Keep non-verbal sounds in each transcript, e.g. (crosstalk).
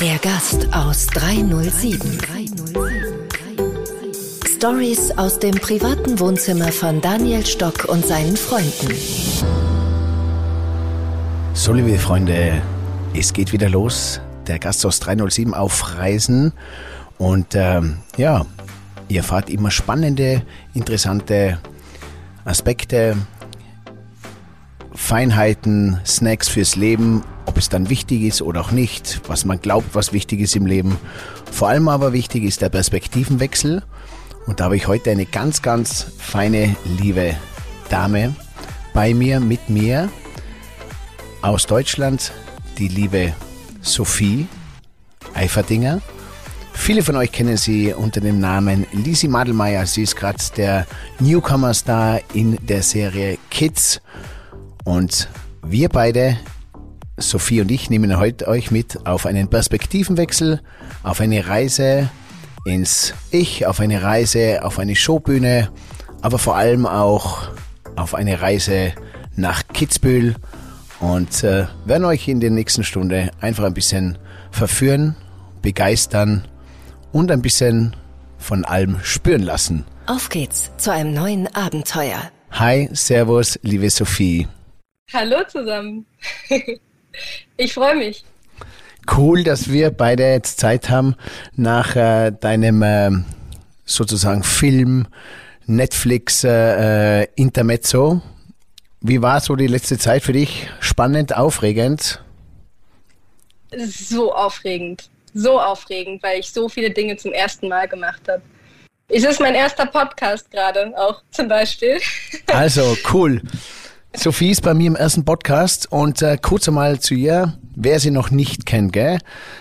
Der Gast aus 307. Stories aus dem privaten Wohnzimmer von Daniel Stock und seinen Freunden. So, liebe Freunde, es geht wieder los. Der Gast aus 307 auf Reisen. Und ähm, ja, ihr erfahrt immer spannende, interessante Aspekte, Feinheiten, Snacks fürs Leben, ob es dann wichtig ist oder auch nicht, was man glaubt, was wichtig ist im Leben. Vor allem aber wichtig ist der Perspektivenwechsel. Und da habe ich heute eine ganz, ganz feine, liebe Dame bei mir, mit mir aus Deutschland, die liebe Sophie Eiferdinger. Viele von euch kennen sie unter dem Namen Lisi Madelmeier. Sie ist gerade der Newcomer-Star in der Serie Kids. Und wir beide, Sophie und ich, nehmen heute euch mit auf einen Perspektivenwechsel, auf eine Reise ins Ich, auf eine Reise auf eine Showbühne, aber vor allem auch auf eine Reise nach Kitzbühel und äh, werden euch in der nächsten Stunde einfach ein bisschen verführen, begeistern und ein bisschen von allem spüren lassen. Auf geht's zu einem neuen Abenteuer. Hi, Servus, liebe Sophie. Hallo zusammen. (laughs) ich freue mich. Cool, dass wir beide jetzt Zeit haben nach äh, deinem äh, sozusagen Film, Netflix äh, äh Intermezzo wie war so die letzte Zeit für dich? Spannend, aufregend? So aufregend. So aufregend, weil ich so viele Dinge zum ersten Mal gemacht habe. Es ist mein erster Podcast gerade auch zum Beispiel. (laughs) Also cool. Sophie ist bei mir im ersten Podcast und äh, kurz einmal zu ihr, wer sie noch nicht kennt, gell?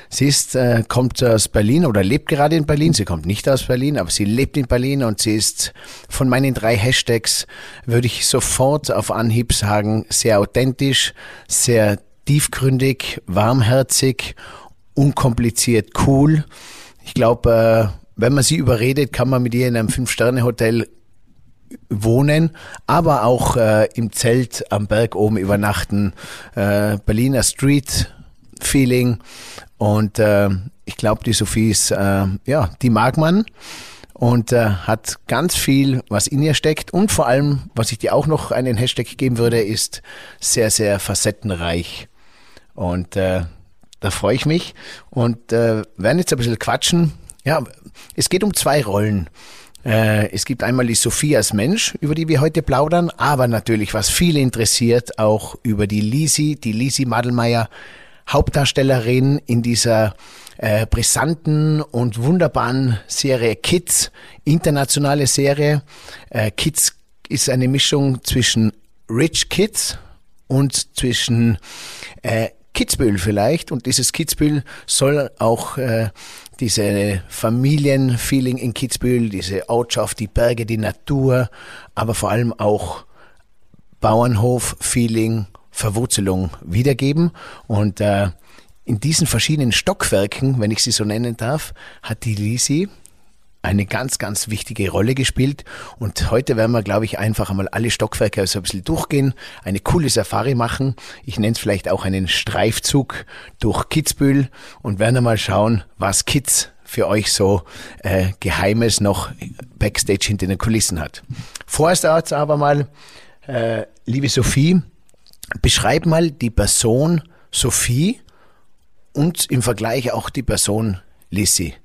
Sie ist, äh, kommt aus Berlin oder lebt gerade in Berlin. Sie kommt nicht aus Berlin, aber sie lebt in Berlin und sie ist von meinen drei Hashtags, würde ich sofort auf Anhieb sagen, sehr authentisch, sehr tiefgründig, warmherzig, unkompliziert, cool. Ich glaube, äh, wenn man sie überredet, kann man mit ihr in einem Fünf-Sterne-Hotel wohnen, aber auch äh, im Zelt am Berg oben übernachten. Äh, Berliner Street Feeling und äh, ich glaube, die Sophie ist, äh, ja, die mag man und äh, hat ganz viel, was in ihr steckt und vor allem, was ich dir auch noch einen Hashtag geben würde, ist sehr, sehr facettenreich und äh, da freue ich mich und werden jetzt ein bisschen quatschen. Ja, es geht um zwei Rollen. Äh, es gibt einmal die Sophie als Mensch, über die wir heute plaudern, aber natürlich, was viele interessiert, auch über die Lisi, die Lisi Madelmeier, Hauptdarstellerin in dieser äh, brisanten und wunderbaren Serie Kids, internationale Serie. Äh, Kids ist eine Mischung zwischen Rich Kids und zwischen äh, Kitzbühel vielleicht. Und dieses Kitzbühel soll auch äh, diese Familienfeeling in Kitzbühel, diese Ortschaft, die Berge, die Natur, aber vor allem auch Bauernhof-Feeling, Verwurzelung wiedergeben. Und äh, in diesen verschiedenen Stockwerken, wenn ich sie so nennen darf, hat die Lisi eine ganz, ganz wichtige Rolle gespielt. Und heute werden wir, glaube ich, einfach einmal alle Stockwerke so ein bisschen durchgehen, eine coole Safari machen. Ich nenne es vielleicht auch einen Streifzug durch Kitzbühel und werden einmal schauen, was Kids für euch so äh, Geheimes noch Backstage hinter den Kulissen hat. Vorerst aber mal, äh, liebe Sophie, beschreib mal die Person Sophie und im Vergleich auch die Person Lissy.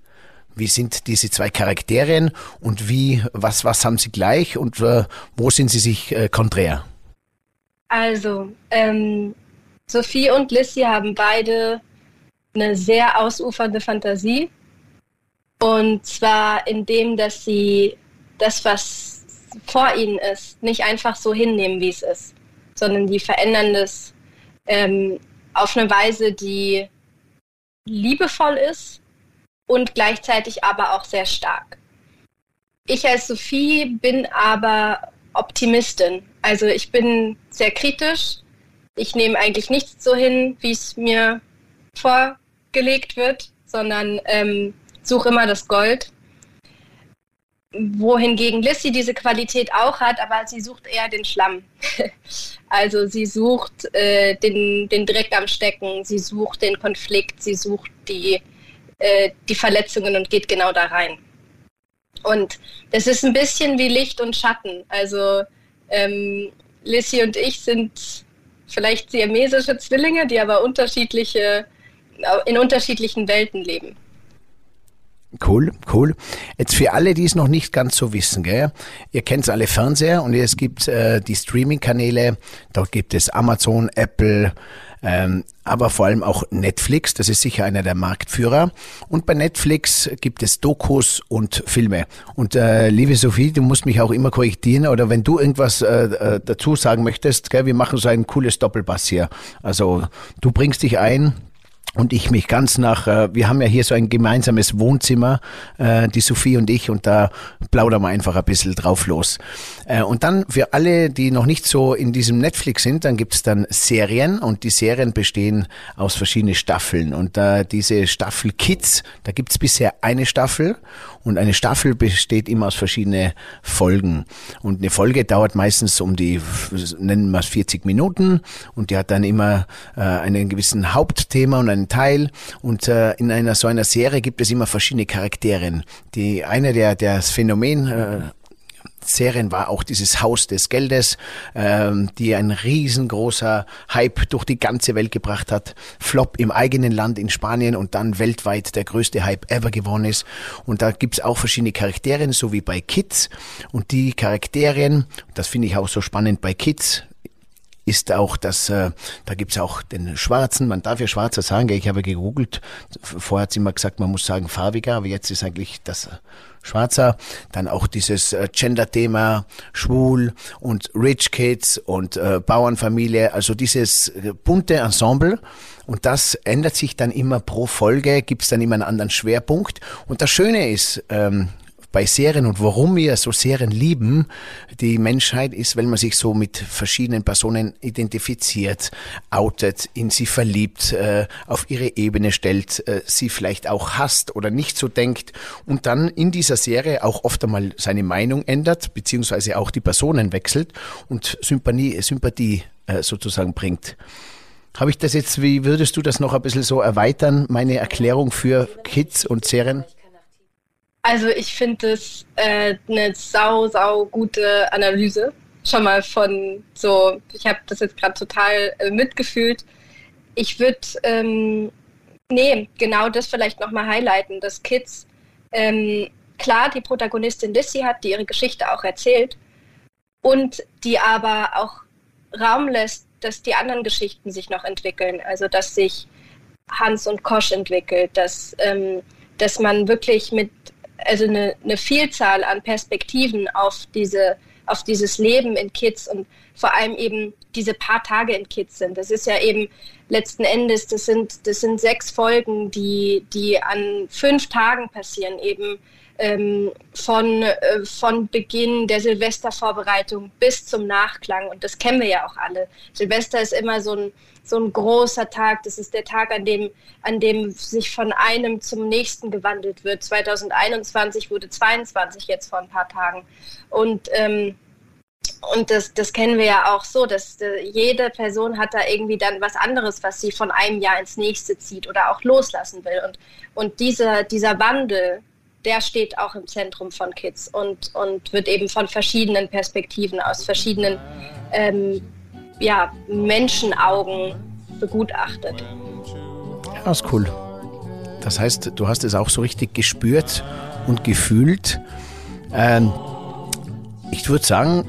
Wie sind diese zwei Charaktere und wie, was, was haben sie gleich und äh, wo sind sie sich äh, konträr? Also, ähm, Sophie und Lissy haben beide eine sehr ausufernde Fantasie. Und zwar in dem, dass sie das, was vor ihnen ist, nicht einfach so hinnehmen, wie es ist, sondern die verändern das ähm, auf eine Weise, die liebevoll ist und gleichzeitig aber auch sehr stark. Ich als Sophie bin aber Optimistin. Also ich bin sehr kritisch. Ich nehme eigentlich nichts so hin, wie es mir vorgelegt wird, sondern ähm, suche immer das Gold. wohingegen Lissy diese Qualität auch hat, aber sie sucht eher den Schlamm. (laughs) also sie sucht äh, den, den Dreck am Stecken, sie sucht den Konflikt, sie sucht die, äh, die Verletzungen und geht genau da rein. Und das ist ein bisschen wie Licht und Schatten. Also ähm, Lissy und ich sind vielleicht siamesische Zwillinge, die aber unterschiedliche, in unterschiedlichen Welten leben. Cool, cool. Jetzt für alle, die es noch nicht ganz so wissen, gell? ihr kennt alle Fernseher und es gibt äh, die Streaming-Kanäle, dort gibt es Amazon, Apple, ähm, aber vor allem auch Netflix, das ist sicher einer der Marktführer. Und bei Netflix gibt es Dokus und Filme. Und äh, liebe Sophie, du musst mich auch immer korrigieren oder wenn du irgendwas äh, äh dazu sagen möchtest, gell, wir machen so ein cooles Doppelbass hier. Also du bringst dich ein, und ich mich ganz nach, äh, wir haben ja hier so ein gemeinsames Wohnzimmer, äh, die Sophie und ich, und da plaudern wir einfach ein bisschen drauf los. Äh, und dann für alle, die noch nicht so in diesem Netflix sind, dann gibt's dann Serien und die Serien bestehen aus verschiedenen Staffeln. Und äh, diese Staffel Kids, da gibt's bisher eine Staffel und eine Staffel besteht immer aus verschiedenen Folgen. Und eine Folge dauert meistens um die, nennen wir es 40 Minuten und die hat dann immer äh, einen gewissen Hauptthema und einen Teil. Und äh, in einer so einer Serie gibt es immer verschiedene Charaktere. Die eine der, das Phänomen äh, Serien war auch dieses Haus des Geldes, ähm, die ein riesengroßer Hype durch die ganze Welt gebracht hat. Flop im eigenen Land in Spanien und dann weltweit der größte Hype ever geworden ist. Und da gibt's auch verschiedene Charaktere, so wie bei Kids. Und die Charaktere, das finde ich auch so spannend bei Kids, ist auch, dass äh, da gibt's auch den Schwarzen, man darf ja Schwarzer sagen, ich habe gegoogelt, vorher hat sie immer gesagt, man muss sagen farbiger, aber jetzt ist eigentlich das Schwarzer. Dann auch dieses äh, Gender-Thema, schwul und Rich Kids und äh, Bauernfamilie, also dieses äh, bunte Ensemble. Und das ändert sich dann immer pro Folge, gibt's dann immer einen anderen Schwerpunkt. Und das Schöne ist, ähm, bei Serien und warum wir so Serien lieben, die Menschheit ist, weil man sich so mit verschiedenen Personen identifiziert, outet, in sie verliebt, äh, auf ihre Ebene stellt, äh, sie vielleicht auch hasst oder nicht so denkt und dann in dieser Serie auch oft einmal seine Meinung ändert, beziehungsweise auch die Personen wechselt und Sympathie, Sympathie äh, sozusagen bringt. Habe ich das jetzt, wie würdest du das noch ein bisschen so erweitern, meine Erklärung für Kids und Serien? Also ich finde es äh, eine sau, sau gute Analyse. Schon mal von so, ich habe das jetzt gerade total äh, mitgefühlt. Ich würde, ähm, nee, genau das vielleicht nochmal highlighten, dass Kids, ähm, klar, die Protagonistin Lissy hat, die ihre Geschichte auch erzählt und die aber auch Raum lässt, dass die anderen Geschichten sich noch entwickeln. Also dass sich Hans und Kosch entwickelt, dass, ähm, dass man wirklich mit also eine, eine Vielzahl an Perspektiven auf diese auf dieses Leben in Kids und vor allem eben diese paar Tage in Kids sind. Das ist ja eben letzten Endes, das sind, das sind sechs Folgen, die, die an fünf Tagen passieren, eben ähm, von, äh, von Beginn der Silvestervorbereitung bis zum Nachklang. Und das kennen wir ja auch alle. Silvester ist immer so ein, so ein großer Tag. Das ist der Tag, an dem, an dem sich von einem zum nächsten gewandelt wird. 2021 wurde 22 jetzt vor ein paar Tagen. Und ähm, und das, das kennen wir ja auch so, dass äh, jede Person hat da irgendwie dann was anderes, was sie von einem Jahr ins nächste zieht oder auch loslassen will. Und, und dieser, dieser Wandel, der steht auch im Zentrum von Kids und, und wird eben von verschiedenen Perspektiven, aus verschiedenen ähm, ja, Menschenaugen begutachtet. Ja, ist cool. Das heißt, du hast es auch so richtig gespürt und gefühlt. Ähm, ich würde sagen,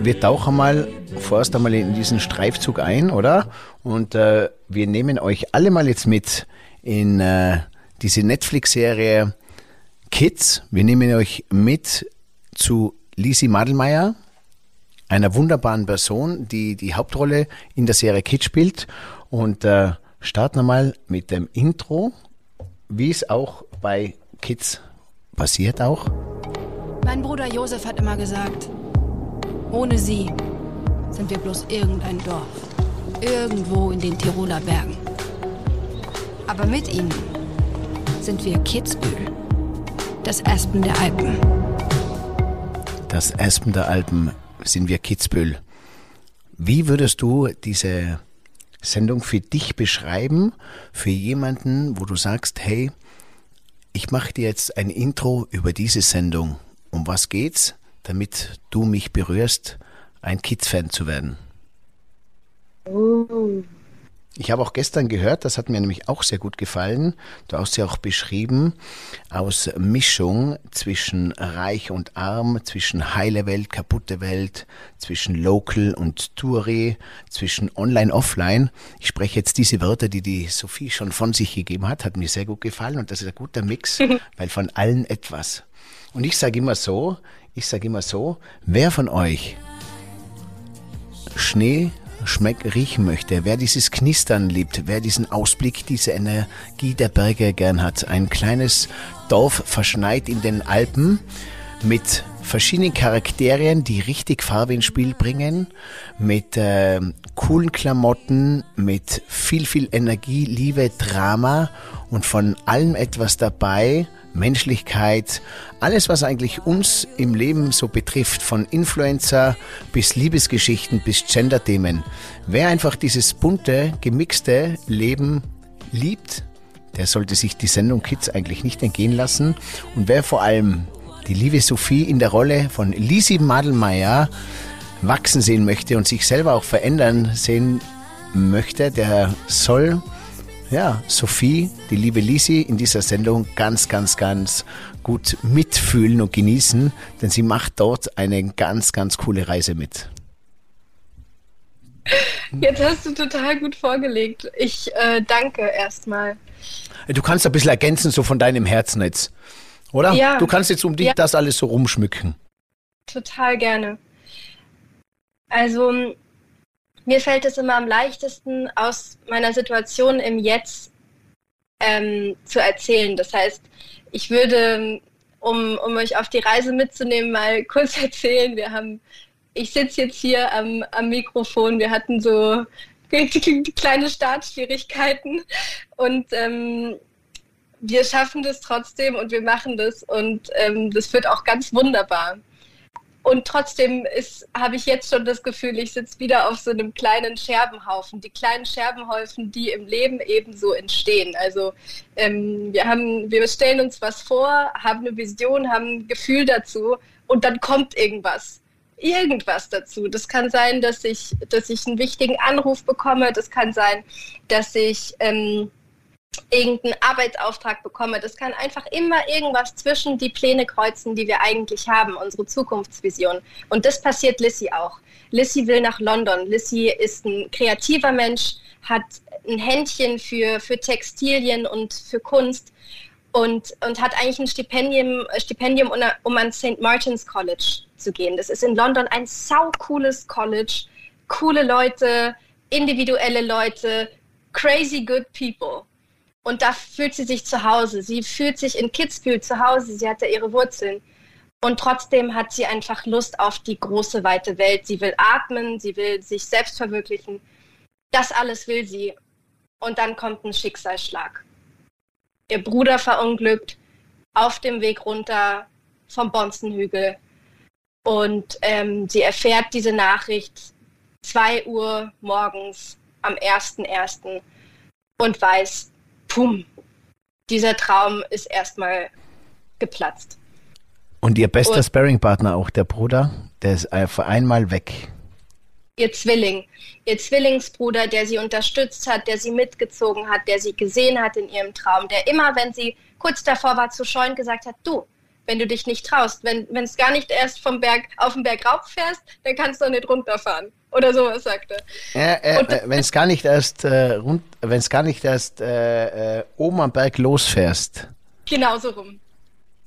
wir tauchen mal vorerst einmal in diesen Streifzug ein, oder? Und äh, wir nehmen euch alle mal jetzt mit in äh, diese Netflix-Serie Kids. Wir nehmen euch mit zu Lisi Madelmeier, einer wunderbaren Person, die die Hauptrolle in der Serie Kids spielt. Und äh, starten wir mal mit dem Intro, wie es auch bei Kids passiert auch. Mein Bruder Josef hat immer gesagt, ohne sie sind wir bloß irgendein Dorf. Irgendwo in den Tiroler Bergen. Aber mit ihnen sind wir Kitzbühel das Aspen der Alpen. das Aspen der Alpen sind wir Kitzbühel. Wie würdest du diese Sendung für dich beschreiben, für jemanden, wo du sagst, hey, ich mache dir jetzt ein Intro über diese Sendung. Um was geht's, damit du mich berührst, ein Kids-Fan zu werden? Oh. Ich habe auch gestern gehört, das hat mir nämlich auch sehr gut gefallen. Du hast ja auch beschrieben, aus Mischung zwischen reich und arm, zwischen heile Welt, kaputte Welt, zwischen local und Touré, zwischen online, offline. Ich spreche jetzt diese Wörter, die die Sophie schon von sich gegeben hat, hat mir sehr gut gefallen und das ist ein guter Mix, (laughs) weil von allen etwas. Und ich sage immer so, ich sage immer so, wer von euch Schnee schmeck, riechen möchte, wer dieses Knistern liebt, wer diesen Ausblick, diese Energie der Berge gern hat, ein kleines Dorf verschneit in den Alpen mit verschiedenen Charakteren, die richtig Farbe ins Spiel bringen, mit äh, coolen Klamotten, mit viel, viel Energie, Liebe, Drama und von allem etwas dabei, Menschlichkeit, alles, was eigentlich uns im Leben so betrifft, von Influencer bis Liebesgeschichten bis Gender-Themen. Wer einfach dieses bunte, gemixte Leben liebt, der sollte sich die Sendung Kids eigentlich nicht entgehen lassen. Und wer vor allem die liebe Sophie in der Rolle von Lisi Madelmeier wachsen sehen möchte und sich selber auch verändern sehen möchte, der soll ja, Sophie, die liebe Lisi, in dieser Sendung ganz, ganz, ganz gut mitfühlen und genießen, denn sie macht dort eine ganz, ganz coole Reise mit. Jetzt hast du total gut vorgelegt. Ich äh, danke erstmal. Du kannst ein bisschen ergänzen, so von deinem Herzen jetzt, oder? Ja. Du kannst jetzt um dich ja. das alles so rumschmücken. Total gerne. Also, mir fällt es immer am leichtesten, aus meiner Situation im Jetzt ähm, zu erzählen. Das heißt, ich würde, um, um euch auf die Reise mitzunehmen, mal (laughs) kurz erzählen. Wir haben, ich sitze jetzt hier am, am Mikrofon. Wir hatten so (laughs) kleine Startschwierigkeiten und ähm, wir schaffen das trotzdem und wir machen das und ähm, das wird auch ganz wunderbar. Und trotzdem habe ich jetzt schon das Gefühl, ich sitze wieder auf so einem kleinen Scherbenhaufen. Die kleinen Scherbenhaufen, die im Leben ebenso entstehen. Also ähm, wir, haben, wir stellen uns was vor, haben eine Vision, haben ein Gefühl dazu und dann kommt irgendwas. Irgendwas dazu. Das kann sein, dass ich, dass ich einen wichtigen Anruf bekomme. Das kann sein, dass ich ähm, irgendeinen Arbeitsauftrag bekomme. Das kann einfach immer irgendwas zwischen die Pläne kreuzen, die wir eigentlich haben, unsere Zukunftsvision. Und das passiert Lissy auch. Lissy will nach London. Lissy ist ein kreativer Mensch, hat ein Händchen für, für Textilien und für Kunst und, und hat eigentlich ein Stipendium, Stipendium um an St. Martin's College zu gehen. Das ist in London ein sau cooles College, coole Leute, individuelle Leute, crazy good people. Und da fühlt sie sich zu Hause. Sie fühlt sich in Kitzbühel zu Hause. Sie hat da ihre Wurzeln. Und trotzdem hat sie einfach Lust auf die große, weite Welt. Sie will atmen, sie will sich selbst verwirklichen. Das alles will sie. Und dann kommt ein Schicksalsschlag. Ihr Bruder verunglückt auf dem Weg runter vom Bonzenhügel. Und ähm, sie erfährt diese Nachricht 2 Uhr morgens am 1.1. und weiß, pum, dieser Traum ist erstmal geplatzt. Und ihr bester Sparringpartner auch, der Bruder, der ist für einmal weg. Ihr Zwilling, ihr Zwillingsbruder, der sie unterstützt hat, der sie mitgezogen hat, der sie gesehen hat in ihrem Traum, der immer, wenn sie kurz davor war zu scheuen, gesagt hat, du, wenn du dich nicht traust. Wenn es gar nicht erst vom Berg auf den Berg rauf fährst, dann kannst du nicht runterfahren. Oder sowas sagte. Ja, äh, äh wenn es gar nicht erst äh, rund, wenn es gar nicht erst äh, äh, oben am Berg losfährst. Genau so rum.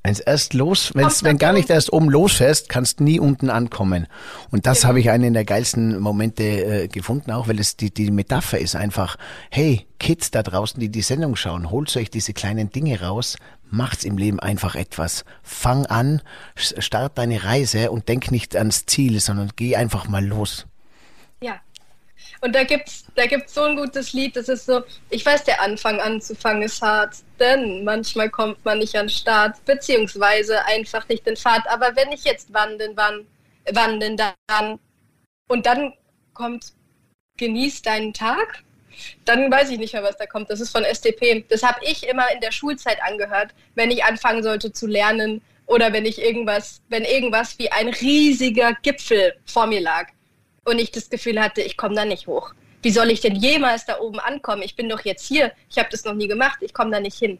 Wenn's erst los, wenn's, wenn gar nicht erst oben losfährst, kannst nie unten ankommen. Und das genau. habe ich einen der geilsten Momente äh, gefunden, auch weil es die, die Metapher ist einfach, hey, Kids da draußen, die die Sendung schauen, holt euch diese kleinen Dinge raus, macht's im Leben einfach etwas. Fang an, start deine Reise und denk nicht ans Ziel, sondern geh einfach mal los. Und da gibt's, da gibt's so ein gutes Lied, das ist so, ich weiß, der Anfang anzufangen ist hart, denn manchmal kommt man nicht an Start, beziehungsweise einfach nicht in Fahrt. Aber wenn ich jetzt wandeln, wann, wann denn dann? Und dann kommt, genieß deinen Tag, dann weiß ich nicht mehr, was da kommt. Das ist von SDP. Das habe ich immer in der Schulzeit angehört, wenn ich anfangen sollte zu lernen oder wenn ich irgendwas, wenn irgendwas wie ein riesiger Gipfel vor mir lag und ich das Gefühl hatte, ich komme da nicht hoch. Wie soll ich denn jemals da oben ankommen? Ich bin doch jetzt hier. Ich habe das noch nie gemacht. Ich komme da nicht hin.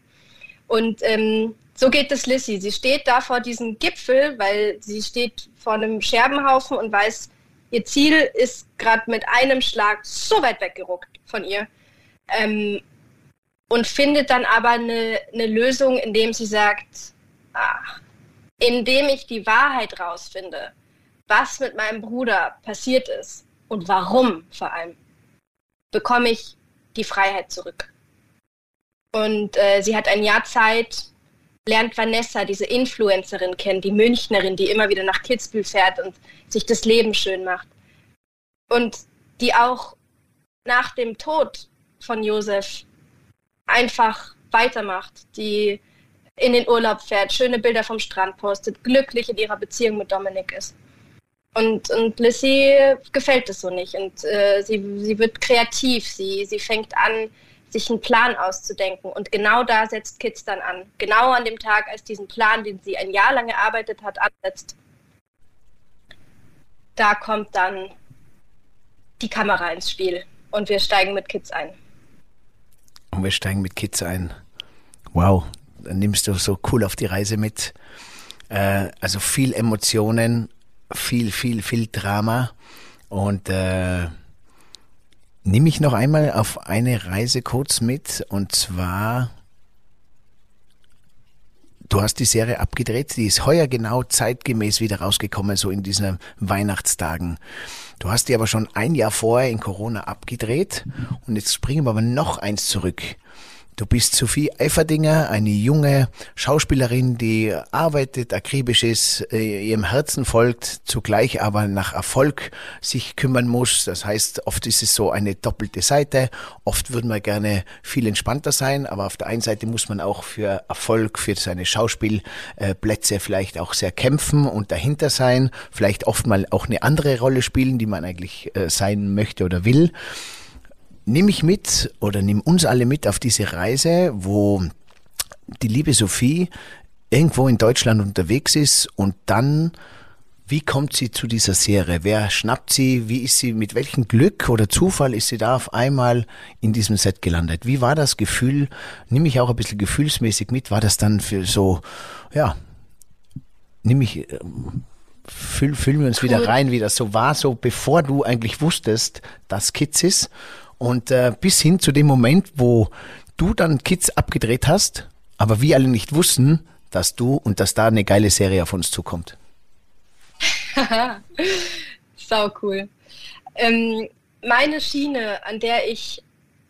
Und ähm, so geht es Lissy. Sie steht da vor diesem Gipfel, weil sie steht vor einem Scherbenhaufen und weiß, ihr Ziel ist gerade mit einem Schlag so weit weggeruckt von ihr. Ähm, und findet dann aber eine, eine Lösung, indem sie sagt, ach, indem ich die Wahrheit rausfinde, was mit meinem Bruder passiert ist und warum vor allem, bekomme ich die Freiheit zurück. Und äh, sie hat ein Jahr Zeit, lernt Vanessa, diese Influencerin kennen, die Münchnerin, die immer wieder nach Kitzbühel fährt und sich das Leben schön macht. Und die auch nach dem Tod von Josef einfach weitermacht, die in den Urlaub fährt, schöne Bilder vom Strand postet, glücklich in ihrer Beziehung mit Dominik ist. Und, und Lissy gefällt es so nicht. Und äh, sie, sie wird kreativ, sie, sie fängt an, sich einen Plan auszudenken. Und genau da setzt Kids dann an. Genau an dem Tag, als diesen Plan, den sie ein Jahr lang erarbeitet hat, ansetzt. Da kommt dann die Kamera ins Spiel und wir steigen mit Kids ein. Und wir steigen mit Kids ein. Wow, dann nimmst du so cool auf die Reise mit. Äh, also viel Emotionen, viel, viel, viel Drama. Und äh, nimm mich noch einmal auf eine Reise kurz mit. Und zwar, du hast die Serie abgedreht, die ist heuer genau zeitgemäß wieder rausgekommen, so in diesen Weihnachtstagen. Du hast die aber schon ein Jahr vorher in Corona abgedreht und jetzt springen wir aber noch eins zurück. Du bist Sophie Eiferdinger, eine junge Schauspielerin, die arbeitet, akribisch ist, äh, ihrem Herzen folgt, zugleich aber nach Erfolg sich kümmern muss. Das heißt, oft ist es so eine doppelte Seite. Oft würden wir gerne viel entspannter sein, aber auf der einen Seite muss man auch für Erfolg, für seine Schauspielplätze vielleicht auch sehr kämpfen und dahinter sein, vielleicht oft mal auch eine andere Rolle spielen, die man eigentlich äh, sein möchte oder will nimm mich mit oder nimm uns alle mit auf diese Reise, wo die liebe Sophie irgendwo in Deutschland unterwegs ist und dann wie kommt sie zu dieser Serie? Wer schnappt sie? Wie ist sie, mit welchem Glück oder Zufall ist sie da auf einmal in diesem Set gelandet? Wie war das Gefühl? Nimm mich auch ein bisschen gefühlsmäßig mit. War das dann für so, ja, nimm mich, fühl, fühlen wir uns wieder rein, wie das so war, so bevor du eigentlich wusstest, dass Kids ist und äh, bis hin zu dem Moment, wo du dann Kids abgedreht hast, aber wir alle nicht wussten, dass du und dass da eine geile Serie auf uns zukommt. (laughs) Sau cool. Ähm, meine Schiene, an der ich,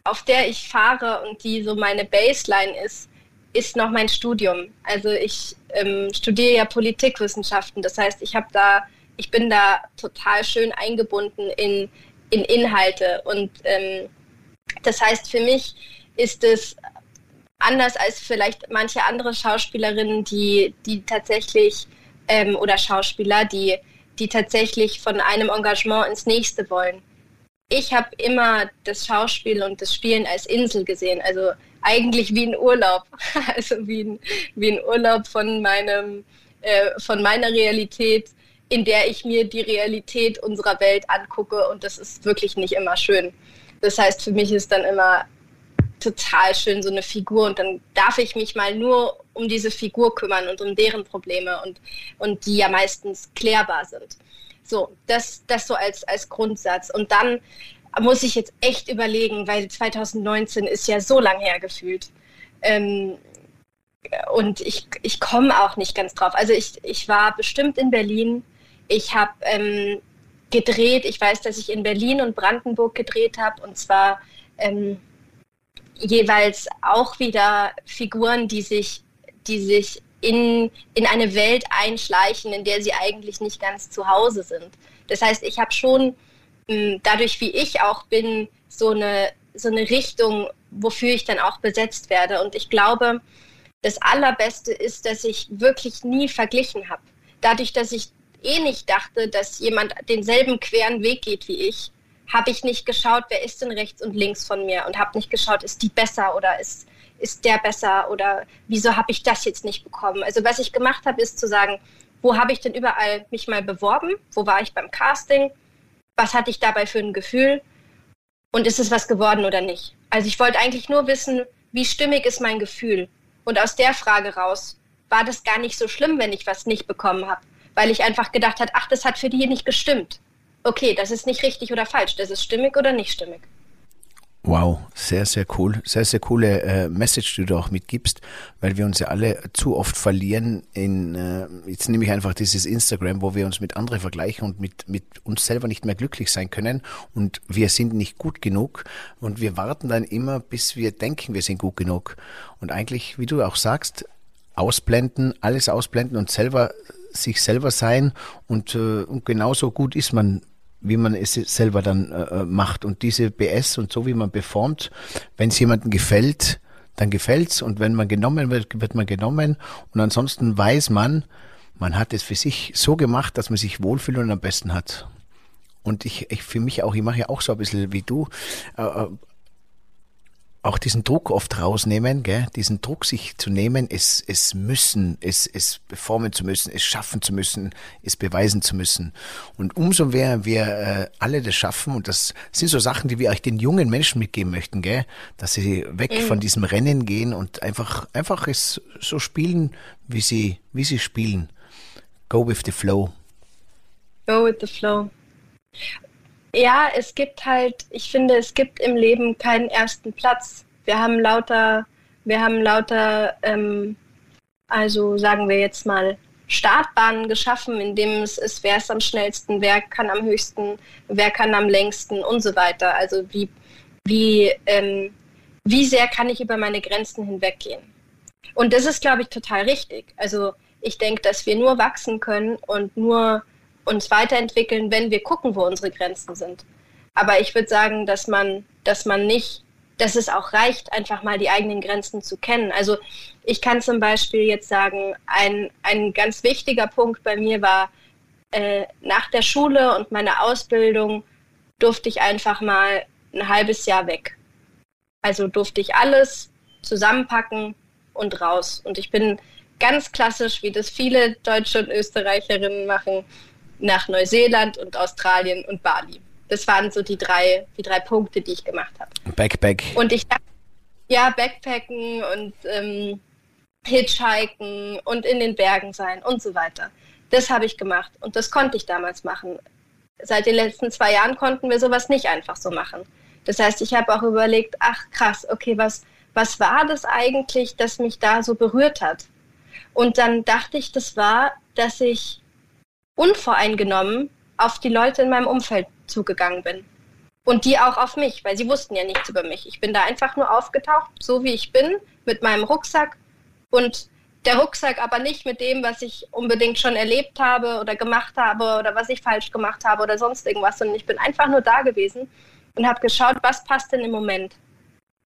auf der ich fahre und die so meine Baseline ist, ist noch mein Studium. Also ich ähm, studiere ja Politikwissenschaften. Das heißt, ich habe da, ich bin da total schön eingebunden in in Inhalte. Und ähm, das heißt, für mich ist es anders als vielleicht manche andere Schauspielerinnen, die, die tatsächlich ähm, oder Schauspieler, die, die tatsächlich von einem Engagement ins nächste wollen. Ich habe immer das Schauspiel und das Spielen als Insel gesehen, also eigentlich wie ein Urlaub, (laughs) also wie ein, wie ein Urlaub von meinem, äh, von meiner Realität in der ich mir die Realität unserer Welt angucke und das ist wirklich nicht immer schön. Das heißt, für mich ist dann immer total schön so eine Figur und dann darf ich mich mal nur um diese Figur kümmern und um deren Probleme und, und die ja meistens klärbar sind. So, das, das so als, als Grundsatz. Und dann muss ich jetzt echt überlegen, weil 2019 ist ja so lang her gefühlt. Ähm, und ich, ich komme auch nicht ganz drauf. Also ich, ich war bestimmt in Berlin ich habe ähm, gedreht, ich weiß, dass ich in Berlin und Brandenburg gedreht habe und zwar ähm, jeweils auch wieder Figuren, die sich, die sich in, in eine Welt einschleichen, in der sie eigentlich nicht ganz zu Hause sind. Das heißt, ich habe schon dadurch, wie ich auch bin, so eine, so eine Richtung, wofür ich dann auch besetzt werde. Und ich glaube, das Allerbeste ist, dass ich wirklich nie verglichen habe. Dadurch, dass ich eh nicht dachte, dass jemand denselben queren Weg geht wie ich, habe ich nicht geschaut, wer ist denn rechts und links von mir und habe nicht geschaut, ist die besser oder ist, ist der besser oder wieso habe ich das jetzt nicht bekommen. Also was ich gemacht habe, ist zu sagen, wo habe ich denn überall mich mal beworben, wo war ich beim Casting, was hatte ich dabei für ein Gefühl und ist es was geworden oder nicht. Also ich wollte eigentlich nur wissen, wie stimmig ist mein Gefühl. Und aus der Frage raus war das gar nicht so schlimm, wenn ich was nicht bekommen habe, weil ich einfach gedacht habe, ach, das hat für die nicht gestimmt. Okay, das ist nicht richtig oder falsch, das ist stimmig oder nicht stimmig. Wow, sehr, sehr cool. Sehr, sehr coole äh, Message, die du auch mitgibst, weil wir uns ja alle zu oft verlieren in, äh, jetzt nehme ich einfach dieses Instagram, wo wir uns mit anderen vergleichen und mit, mit uns selber nicht mehr glücklich sein können und wir sind nicht gut genug und wir warten dann immer, bis wir denken, wir sind gut genug. Und eigentlich, wie du auch sagst, ausblenden, alles ausblenden und selber sich selber sein und, äh, und genauso gut ist man wie man es selber dann äh, äh macht. Und diese BS und so wie man performt, wenn es jemandem gefällt, dann gefällt's und wenn man genommen wird, wird man genommen. Und ansonsten weiß man, man hat es für sich so gemacht, dass man sich wohlfühlt und am besten hat. Und ich, ich für mich auch, ich mache ja auch so ein bisschen wie du, äh, äh auch diesen Druck oft rausnehmen, gell? diesen Druck sich zu nehmen, es, es müssen, es, es performen zu müssen, es schaffen zu müssen, es beweisen zu müssen. Und umso mehr wir äh, alle das schaffen, und das sind so Sachen, die wir euch den jungen Menschen mitgeben möchten, gell? dass sie weg mhm. von diesem Rennen gehen und einfach, einfach es so spielen, wie sie, wie sie spielen. Go with the flow. Go with the flow. Ja, es gibt halt, ich finde, es gibt im Leben keinen ersten Platz. Wir haben lauter, wir haben lauter, ähm, also sagen wir jetzt mal, Startbahnen geschaffen, in dem es ist, wer ist am schnellsten, wer kann am höchsten, wer kann am längsten und so weiter. Also wie, wie, ähm, wie sehr kann ich über meine Grenzen hinweggehen. Und das ist, glaube ich, total richtig. Also ich denke, dass wir nur wachsen können und nur uns weiterentwickeln, wenn wir gucken, wo unsere Grenzen sind. Aber ich würde sagen, dass man, dass man nicht, dass es auch reicht, einfach mal die eigenen Grenzen zu kennen. Also ich kann zum Beispiel jetzt sagen, ein, ein ganz wichtiger Punkt bei mir war, äh, nach der Schule und meiner Ausbildung durfte ich einfach mal ein halbes Jahr weg. Also durfte ich alles zusammenpacken und raus. Und ich bin ganz klassisch, wie das viele Deutsche und Österreicherinnen machen, nach Neuseeland und Australien und Bali. Das waren so die drei, die drei Punkte, die ich gemacht habe. Backpack. Und ich dachte, ja, Backpacken und ähm, Hitchhiken und in den Bergen sein und so weiter. Das habe ich gemacht und das konnte ich damals machen. Seit den letzten zwei Jahren konnten wir sowas nicht einfach so machen. Das heißt, ich habe auch überlegt, ach krass, okay, was, was war das eigentlich, das mich da so berührt hat? Und dann dachte ich, das war, dass ich unvoreingenommen auf die Leute in meinem Umfeld zugegangen bin. Und die auch auf mich, weil sie wussten ja nichts über mich. Ich bin da einfach nur aufgetaucht, so wie ich bin, mit meinem Rucksack. Und der Rucksack aber nicht mit dem, was ich unbedingt schon erlebt habe oder gemacht habe oder was ich falsch gemacht habe oder sonst irgendwas, sondern ich bin einfach nur da gewesen und habe geschaut, was passt denn im Moment.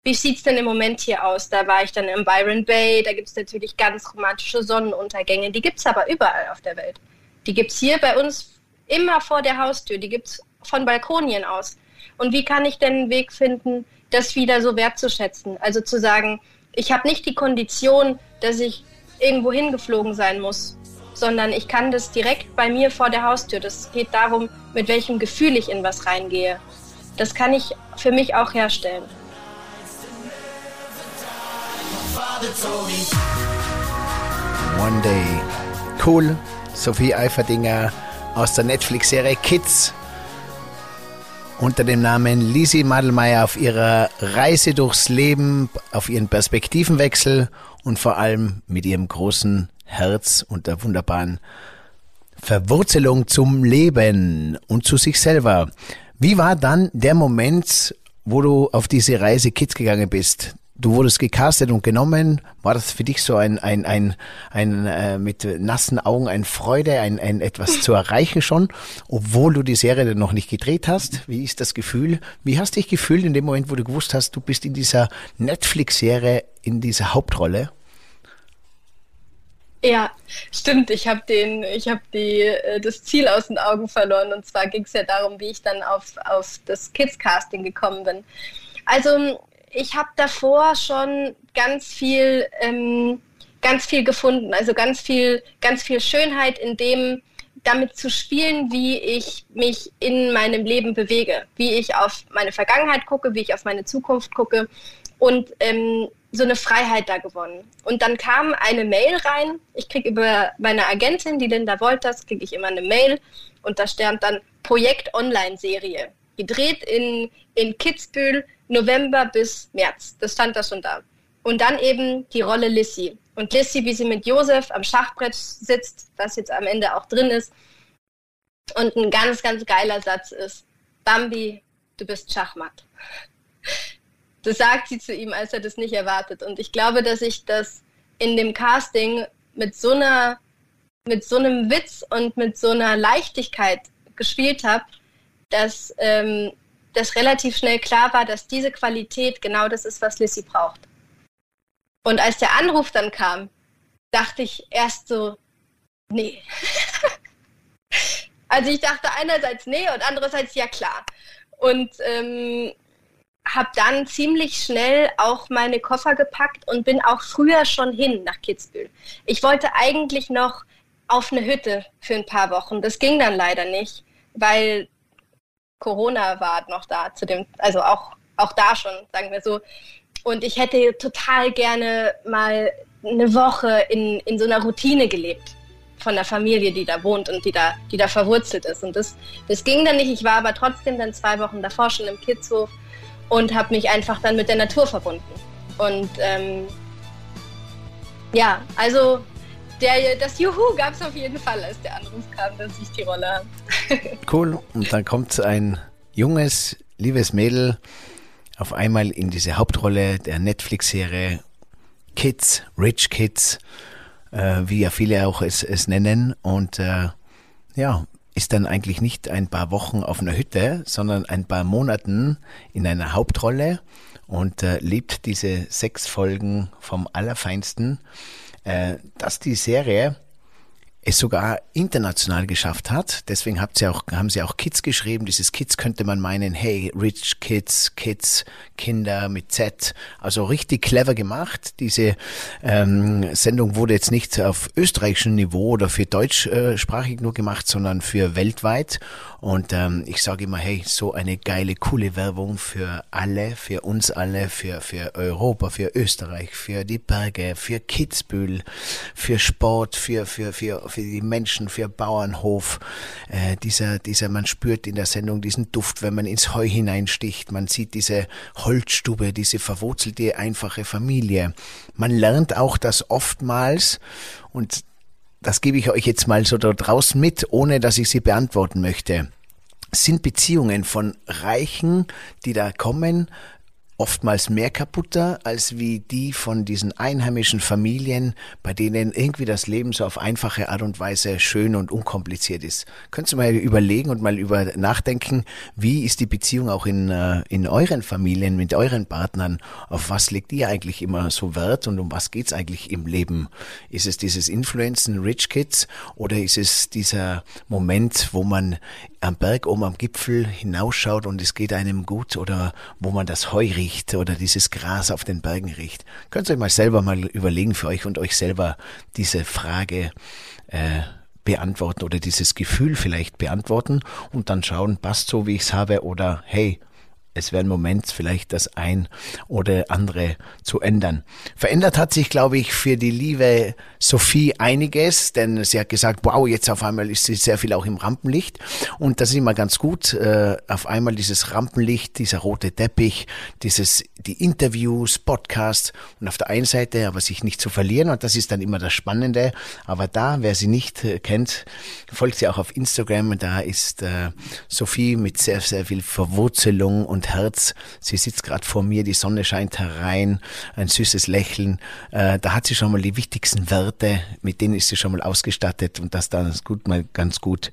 Wie sieht es denn im Moment hier aus? Da war ich dann im Byron Bay, da gibt es natürlich ganz romantische Sonnenuntergänge, die gibt es aber überall auf der Welt. Die gibt es hier bei uns immer vor der Haustür. Die gibt es von Balkonien aus. Und wie kann ich denn einen Weg finden, das wieder so wertzuschätzen? Also zu sagen, ich habe nicht die Kondition, dass ich irgendwo hingeflogen sein muss, sondern ich kann das direkt bei mir vor der Haustür. Das geht darum, mit welchem Gefühl ich in was reingehe. Das kann ich für mich auch herstellen. One day. Cool. Sophie Eiferdinger aus der Netflix-Serie Kids unter dem Namen Lisi Madelmeier auf ihrer Reise durchs Leben, auf ihren Perspektivenwechsel und vor allem mit ihrem großen Herz und der wunderbaren Verwurzelung zum Leben und zu sich selber. Wie war dann der Moment, wo du auf diese Reise Kids gegangen bist? Du wurdest gecastet und genommen. War das für dich so ein, ein, ein, ein äh, mit nassen Augen ein Freude, ein, ein etwas zu erreichen schon, obwohl du die Serie dann noch nicht gedreht hast? Wie ist das Gefühl? Wie hast du dich gefühlt in dem Moment, wo du gewusst hast, du bist in dieser Netflix-Serie, in dieser Hauptrolle? Ja, stimmt. Ich habe den, ich habe die äh, das Ziel aus den Augen verloren. Und zwar ging es ja darum, wie ich dann auf, auf das Kids-Casting gekommen bin. Also ich habe davor schon ganz viel, ähm, ganz viel gefunden. Also ganz viel, ganz viel Schönheit in dem, damit zu spielen, wie ich mich in meinem Leben bewege, wie ich auf meine Vergangenheit gucke, wie ich auf meine Zukunft gucke und ähm, so eine Freiheit da gewonnen. Und dann kam eine Mail rein. Ich kriege über meine Agentin, die Linda Wolters, kriege ich immer eine Mail und da stand dann Projekt Online-Serie. Gedreht in, in Kitzbühel, November bis März. Das stand da schon da. Und dann eben die Rolle Lissy. Und Lissy, wie sie mit Josef am Schachbrett sitzt, was jetzt am Ende auch drin ist. Und ein ganz, ganz geiler Satz ist, Bambi, du bist Schachmatt. (laughs) Das sagt sie zu ihm, als er das nicht erwartet. Und ich glaube, dass ich das in dem Casting mit so einer, mit so einem Witz und mit so einer Leichtigkeit gespielt habe, dass ähm, das relativ schnell klar war, dass diese Qualität genau das ist, was Lissy braucht. Und als der Anruf dann kam, dachte ich erst so, nee. (laughs) also ich dachte einerseits nee und andererseits ja klar. Und ähm, habe dann ziemlich schnell auch meine Koffer gepackt und bin auch früher schon hin nach Kitzbühel. Ich wollte eigentlich noch auf eine Hütte für ein paar Wochen. Das ging dann leider nicht, weil Corona war noch da zu dem, also auch, auch da schon, sagen wir so. Und ich hätte total gerne mal eine Woche in, in so einer Routine gelebt von der Familie, die da wohnt und die da, die da verwurzelt ist. Und das, das ging dann nicht. Ich war aber trotzdem dann zwei Wochen davor schon im Kidshof und habe mich einfach dann mit der Natur verbunden. Und ähm, ja, also der, das Juhu gab es auf jeden Fall, als der Anruf kam, dass ich die Rolle habe. (laughs) cool. Und dann kommt ein junges, liebes Mädel auf einmal in diese Hauptrolle der Netflix-Serie Kids, Rich Kids, äh, wie ja viele auch es, es nennen. Und äh, ja, ist dann eigentlich nicht ein paar Wochen auf einer Hütte, sondern ein paar Monaten in einer Hauptrolle und äh, lebt diese sechs Folgen vom Allerfeinsten. Äh, dass die Serie es sogar international geschafft hat. Deswegen habt ihr auch, haben sie auch Kids geschrieben. Dieses Kids könnte man meinen, hey, Rich Kids, Kids, Kinder mit Z. Also richtig clever gemacht. Diese ähm, Sendung wurde jetzt nicht auf österreichischem Niveau oder für deutschsprachig nur gemacht, sondern für weltweit. Und ähm, ich sage immer, hey, so eine geile, coole Werbung für alle, für uns alle, für, für Europa, für Österreich, für die Berge, für Kitzbühel, für Sport, für, für, für, für die Menschen, für Bauernhof. Äh, dieser, dieser, man spürt in der Sendung diesen Duft, wenn man ins Heu hineinsticht. Man sieht diese Holzstube, diese verwurzelte, einfache Familie. Man lernt auch, dass oftmals, und das gebe ich euch jetzt mal so da draußen mit, ohne dass ich sie beantworten möchte, sind Beziehungen von Reichen, die da kommen, oftmals mehr kaputter als wie die von diesen einheimischen Familien, bei denen irgendwie das Leben so auf einfache Art und Weise schön und unkompliziert ist. Könntest du mal überlegen und mal über nachdenken, wie ist die Beziehung auch in, äh, in euren Familien, mit euren Partnern? Auf was legt ihr eigentlich immer so Wert und um was geht's eigentlich im Leben? Ist es dieses Influencen Rich Kids oder ist es dieser Moment, wo man am Berg oben am Gipfel hinausschaut und es geht einem gut oder wo man das Heu riecht oder dieses Gras auf den Bergen riecht. Könnt ihr euch mal selber mal überlegen für euch und euch selber diese Frage äh, beantworten oder dieses Gefühl vielleicht beantworten und dann schauen, passt so, wie ich es habe oder hey, es wäre ein Moment, vielleicht das ein oder andere zu ändern. Verändert hat sich, glaube ich, für die liebe Sophie einiges, denn sie hat gesagt, wow, jetzt auf einmal ist sie sehr viel auch im Rampenlicht und das ist immer ganz gut. Äh, auf einmal dieses Rampenlicht, dieser rote Teppich, dieses, die Interviews, Podcasts und auf der einen Seite aber sich nicht zu verlieren und das ist dann immer das Spannende. Aber da, wer sie nicht äh, kennt, folgt sie auch auf Instagram. Da ist äh, Sophie mit sehr, sehr viel Verwurzelung und und Herz. Sie sitzt gerade vor mir, die Sonne scheint herein, ein süßes Lächeln. Äh, da hat sie schon mal die wichtigsten Werte, mit denen ist sie schon mal ausgestattet und das dann gut, mal ganz gut.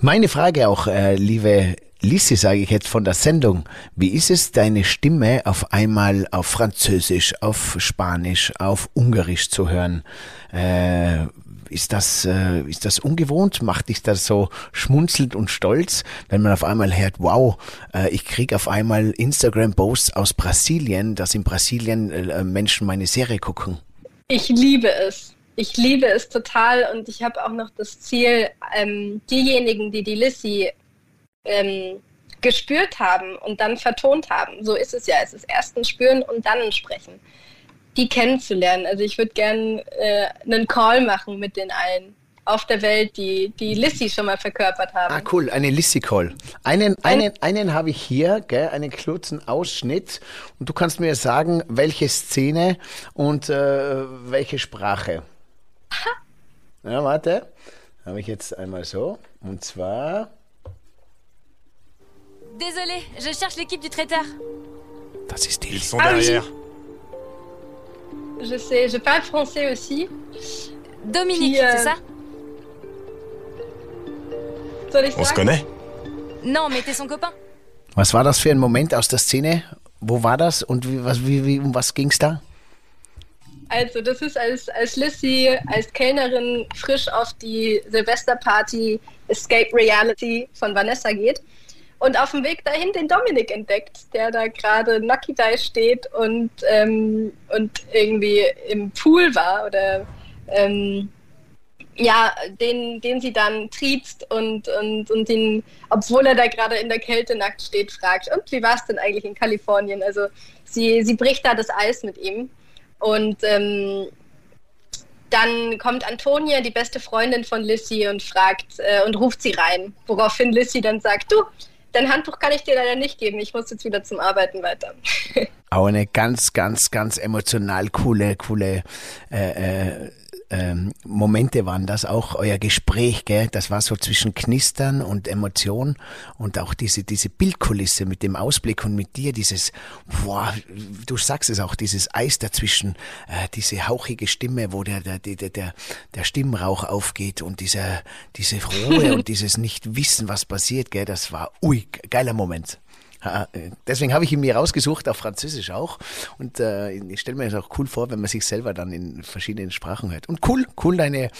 Meine Frage auch, äh, liebe Lissi, sage ich jetzt von der Sendung, wie ist es, deine Stimme auf einmal auf Französisch, auf Spanisch, auf Ungarisch zu hören? Äh, ist das, äh, ist das ungewohnt? Macht dich das so schmunzelnd und stolz, wenn man auf einmal hört, wow, äh, ich krieg auf einmal Instagram-Posts aus Brasilien, dass in Brasilien äh, Menschen meine Serie gucken? Ich liebe es. Ich liebe es total und ich habe auch noch das Ziel, ähm, diejenigen, die die Lissy ähm, gespürt haben und dann vertont haben, so ist es ja, es ist erst ein Spüren und dann ein Sprechen die kennenzulernen. Also ich würde gerne äh, einen Call machen mit den allen auf der Welt, die die Lissy schon mal verkörpert haben. Ah, cool, eine Lissy-Call. Einen, einen, einen habe ich hier, gell, einen kurzen Ausschnitt. Und du kannst mir sagen, welche Szene und äh, welche Sprache. ja, warte. Habe ich jetzt einmal so. Und zwar. Désolé, je cherche l'équipe du traiteur. Das ist die. Ils sont derrière. Je sais, je parle français aussi. Dominique, euh, c'est ça Soll ich On se sagen? connaît Non, mais t'es son copain. Was war das für ein Moment aus der Szene? Wo war das und wie, was, wie, wie, um was ging's da? Also, das ist als, als Lissy, als Kellnerin frisch auf die Silvesterparty Escape Reality von Vanessa geht und auf dem Weg dahin den Dominik entdeckt, der da gerade Nucky Dai steht und, ähm, und irgendwie im Pool war oder ähm, ja, den, den sie dann triezt und, und, und ihn, obwohl er da gerade in der Kälte nackt steht, fragt, und wie war es denn eigentlich in Kalifornien? Also sie, sie bricht da das Eis mit ihm. Und ähm, dann kommt Antonia, die beste Freundin von Lissy, und fragt äh, und ruft sie rein. Woraufhin Lissy dann sagt, du, dein Handtuch kann ich dir leider nicht geben, ich muss jetzt wieder zum Arbeiten weiter. Auch eine ganz, ganz, ganz emotional coole, coole äh, äh, ähm, Momente waren das auch, euer Gespräch, gell? Das war so zwischen Knistern und Emotion und auch diese, diese Bildkulisse mit dem Ausblick und mit dir, dieses, boah, du sagst es auch, dieses Eis dazwischen, äh, diese hauchige Stimme, wo der, der, der, der, der Stimmrauch aufgeht und dieser, diese Ruhe (laughs) und dieses Nicht-Wissen, was passiert, gell? Das war, ui, geiler Moment. Deswegen habe ich ihn mir rausgesucht, auf Französisch auch. Und äh, ich stelle mir das auch cool vor, wenn man sich selber dann in verschiedenen Sprachen hört. Und cool, cool, deine,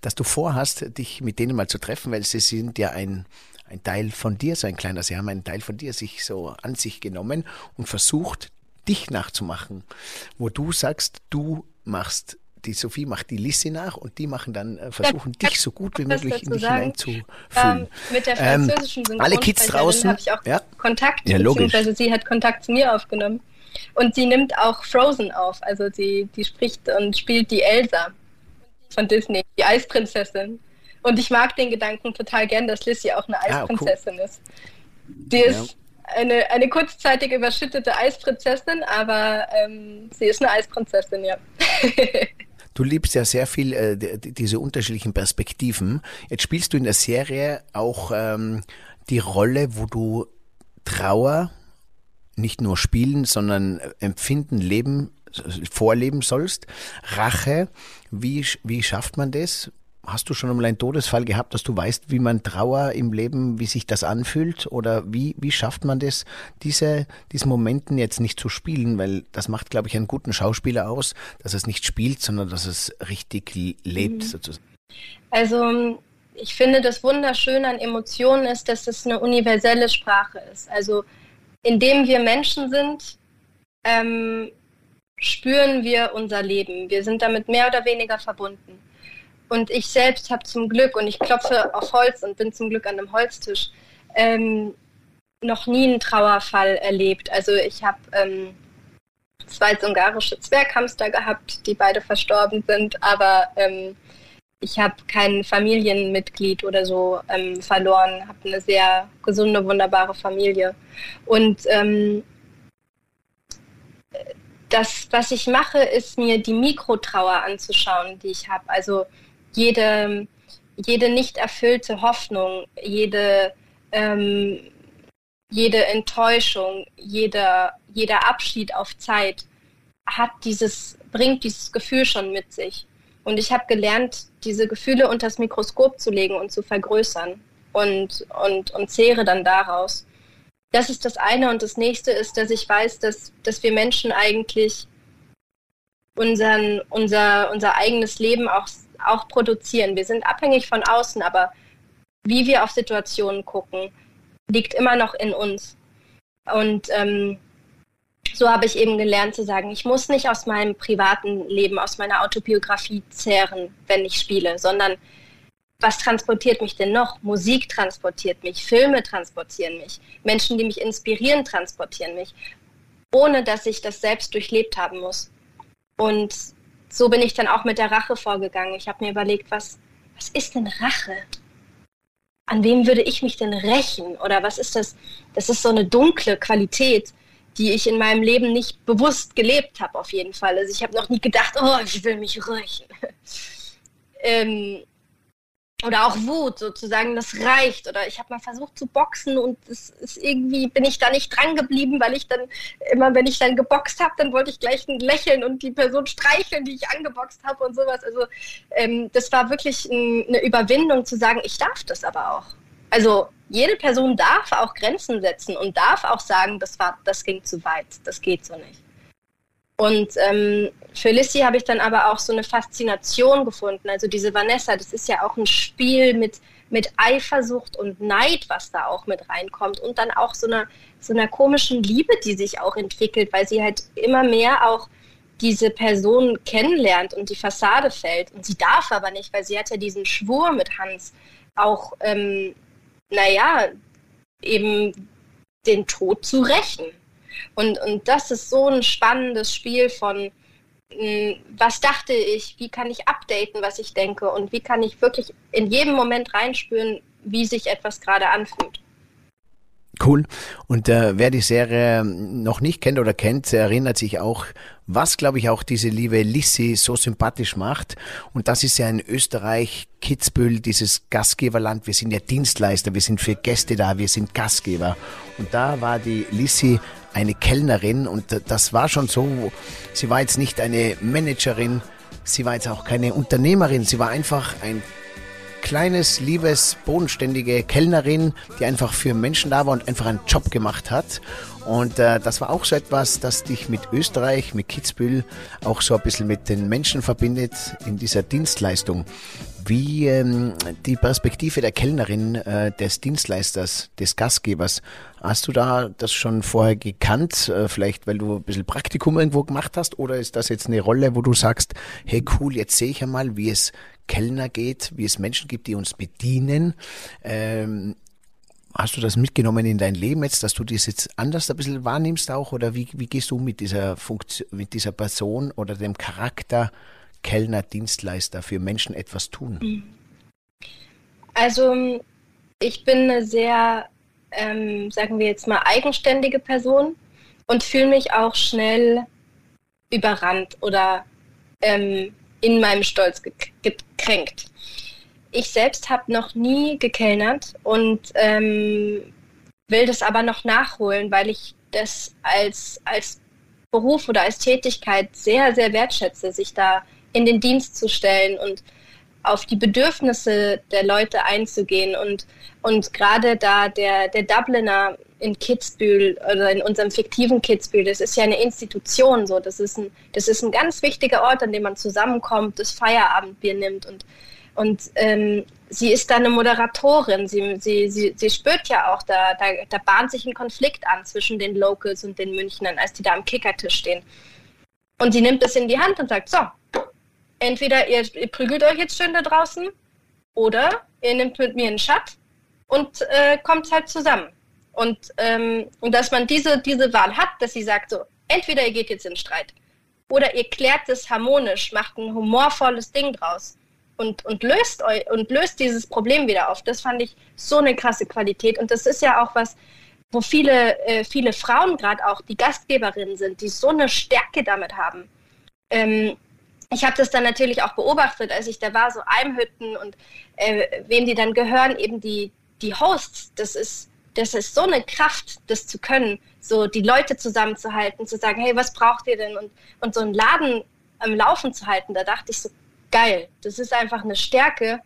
dass du vorhast, dich mit denen mal zu treffen, weil sie sind ja ein, ein Teil von dir, so ein kleiner. Sie haben einen Teil von dir sich so an sich genommen und versucht, dich nachzumachen. Wo du sagst, du machst die Sophie macht die Liste nach und die machen dann, äh, versuchen Ja, dich so gut wie möglich in dich sagen? hineinzufühlen. Ähm, mit der Ähm, französischen alle Kids draußen, habe ich auch ja. Kontakt, Ja, beziehungsweise sie hat Kontakt zu mir aufgenommen. Und sie nimmt auch Frozen auf, also sie die spricht und spielt die Elsa von Disney, die Eisprinzessin. Und ich mag den Gedanken total gern, dass Lissy auch eine Ah, cool. Eisprinzessin ist. Die ist eine, eine kurzzeitig überschüttete Eisprinzessin, aber ähm, sie ist eine Eisprinzessin, ja. (laughs) Du liebst ja sehr viel äh, die- die- diese unterschiedlichen Perspektiven. Jetzt spielst du in der Serie auch ähm, die Rolle, wo du Trauer nicht nur spielen, sondern äh, empfinden, leben, vorleben sollst. Rache, wie, wie schafft man das? Hast du schon einmal einen Todesfall gehabt, dass du weißt, wie man Trauer im Leben, wie sich das anfühlt? Oder wie, wie schafft man das, diese, diesen Momenten jetzt nicht zu spielen? Weil das macht, glaube ich, einen guten Schauspieler aus, dass es nicht spielt, sondern dass es richtig lebt, sozusagen. Also ich finde, das Wunderschöne an Emotionen ist, dass es eine universelle Sprache ist. Also indem wir Menschen sind, ähm, spüren wir unser Leben. Wir sind damit mehr oder weniger verbunden. Und ich selbst habe zum Glück, und ich klopfe auf Holz und bin zum Glück an einem Holztisch, ähm, noch nie einen Trauerfall erlebt. Also ich habe ähm, zwei ungarische Zwerghamster gehabt, die beide verstorben sind, aber ähm, ich habe kein Familienmitglied oder so ähm, verloren, habe eine sehr gesunde, wunderbare Familie. Und ähm, das, was ich mache, ist mir die Mikrotrauer anzuschauen, die ich habe. Also jede, jede nicht erfüllte Hoffnung, jede, ähm, jede Enttäuschung, jeder, jeder Abschied auf Zeit hat dieses, bringt dieses Gefühl schon mit sich. Und ich habe gelernt, diese Gefühle unter das Mikroskop zu legen und zu vergrößern und, und, und zehre dann daraus. Das ist das eine. Und das nächste ist, dass ich weiß, dass, dass wir Menschen eigentlich unseren, unser, unser eigenes Leben auch, auch produzieren. Wir sind abhängig von außen, aber wie wir auf Situationen gucken, liegt immer noch in uns. Und ähm, so habe ich eben gelernt zu sagen, ich muss nicht aus meinem privaten Leben, aus meiner Autobiografie zehren, wenn ich spiele, sondern was transportiert mich denn noch? Musik transportiert mich, Filme transportieren mich, Menschen, die mich inspirieren, transportieren mich, ohne dass ich das selbst durchlebt haben muss. Und so bin ich dann auch mit der Rache vorgegangen. Ich habe mir überlegt, was, was ist denn Rache? An wem würde ich mich denn rächen? Oder was ist das? Das ist so eine dunkle Qualität, die ich in meinem Leben nicht bewusst gelebt habe, auf jeden Fall. Also ich habe noch nie gedacht, oh, ich will mich rächen. (laughs) ähm, oder auch Wut sozusagen, das reicht. Oder ich habe mal versucht zu boxen und es ist irgendwie bin ich da nicht dran geblieben, weil ich dann immer, wenn ich dann geboxt habe, dann wollte ich gleich ein lächeln und die Person streicheln, die ich angeboxt habe und sowas. Also ähm, das war wirklich ein, eine Überwindung zu sagen, ich darf das aber auch. Also jede Person darf auch Grenzen setzen und darf auch sagen, das war, das ging zu weit, das geht so nicht. Und ähm, für Lissy habe ich dann aber auch so eine Faszination gefunden. Also diese Vanessa, das ist ja auch ein Spiel mit, mit Eifersucht und Neid, was da auch mit reinkommt. Und dann auch so einer, so einer komischen Liebe, die sich auch entwickelt, weil sie halt immer mehr auch diese Person kennenlernt und die Fassade fällt. Und sie darf aber nicht, weil sie hat ja diesen Schwur mit Hans auch, ähm, naja, eben den Tod zu rächen. Und, und das ist so ein spannendes Spiel von, was dachte ich, wie kann ich updaten, was ich denke und wie kann ich wirklich in jedem Moment reinspüren, wie sich etwas gerade anfühlt. Cool. Und äh, wer die Serie noch nicht kennt oder kennt, erinnert sich auch, was glaube ich auch diese liebe Lissi so sympathisch macht. Und das ist ja in Österreich, Kitzbühel, dieses Gastgeberland. Wir sind ja Dienstleister, wir sind für Gäste da, wir sind Gastgeber. Und da war die Lissi eine Kellnerin und das war schon so, sie war jetzt nicht eine Managerin, sie war jetzt auch keine Unternehmerin, sie war einfach ein kleines, liebes, bodenständige Kellnerin, die einfach für Menschen da war und einfach einen Job gemacht hat. Und äh, das war auch so etwas, das dich mit Österreich, mit Kitzbühel auch so ein bisschen mit den Menschen verbindet in dieser Dienstleistung. Wie ähm, die Perspektive der Kellnerin, äh, des Dienstleisters, des Gastgebers, hast du da das schon vorher gekannt? Äh, vielleicht, weil du ein bisschen Praktikum irgendwo gemacht hast? Oder ist das jetzt eine Rolle, wo du sagst, hey cool, jetzt sehe ich einmal, wie es Kellner geht, wie es Menschen gibt, die uns bedienen. Ähm, hast du das mitgenommen in dein Leben jetzt, dass du das jetzt anders ein bisschen wahrnimmst auch? Oder wie, wie gehst du mit dieser Funktion, mit dieser Person oder dem Charakter Kellner, Dienstleister für Menschen etwas tun? Also ich bin eine sehr, ähm, sagen wir jetzt mal, eigenständige Person und fühle mich auch schnell überrannt oder ähm, in meinem Stolz gekränkt. Ich selbst habe noch nie gekellnert und ähm, will das aber noch nachholen, weil ich das als, als Beruf oder als Tätigkeit sehr, sehr wertschätze, sich da in den Dienst zu stellen und auf die Bedürfnisse der Leute einzugehen. Und, und gerade da der, der Dubliner in Kitzbühel oder in unserem fiktiven Kitzbühel, das ist ja eine Institution so. Das ist ein, das ist ein ganz wichtiger Ort, an dem man zusammenkommt, das Feierabendbier nimmt und und ähm, sie ist da eine Moderatorin. Sie, sie, sie, sie spürt ja auch, da, da, da bahnt sich ein Konflikt an zwischen den Locals und den Münchnern, als die da am Kickertisch stehen. Und sie nimmt es in die Hand und sagt, so, entweder ihr, ihr prügelt euch jetzt schön da draußen oder ihr nehmt mit mir einen Schat und äh, kommt halt zusammen. Und, ähm, und dass man diese, diese Wahl hat, dass sie sagt, so, entweder ihr geht jetzt in Streit oder ihr klärt es harmonisch, macht ein humorvolles Ding draus und, und, löst, und löst dieses Problem wieder auf. Das fand ich so eine krasse Qualität. Und das ist ja auch was, wo viele, äh, viele Frauen gerade auch, die Gastgeberinnen sind, die so eine Stärke damit haben. Ähm, ich habe das dann natürlich auch beobachtet, als ich da war, so Almhütten und äh, wem die dann gehören, eben die, die Hosts. Das ist, das ist so eine Kraft, das zu können, so die Leute zusammenzuhalten, zu sagen, hey, was braucht ihr denn? Und, und so einen Laden am Laufen zu halten, da dachte ich so, geil, das ist einfach eine Stärke,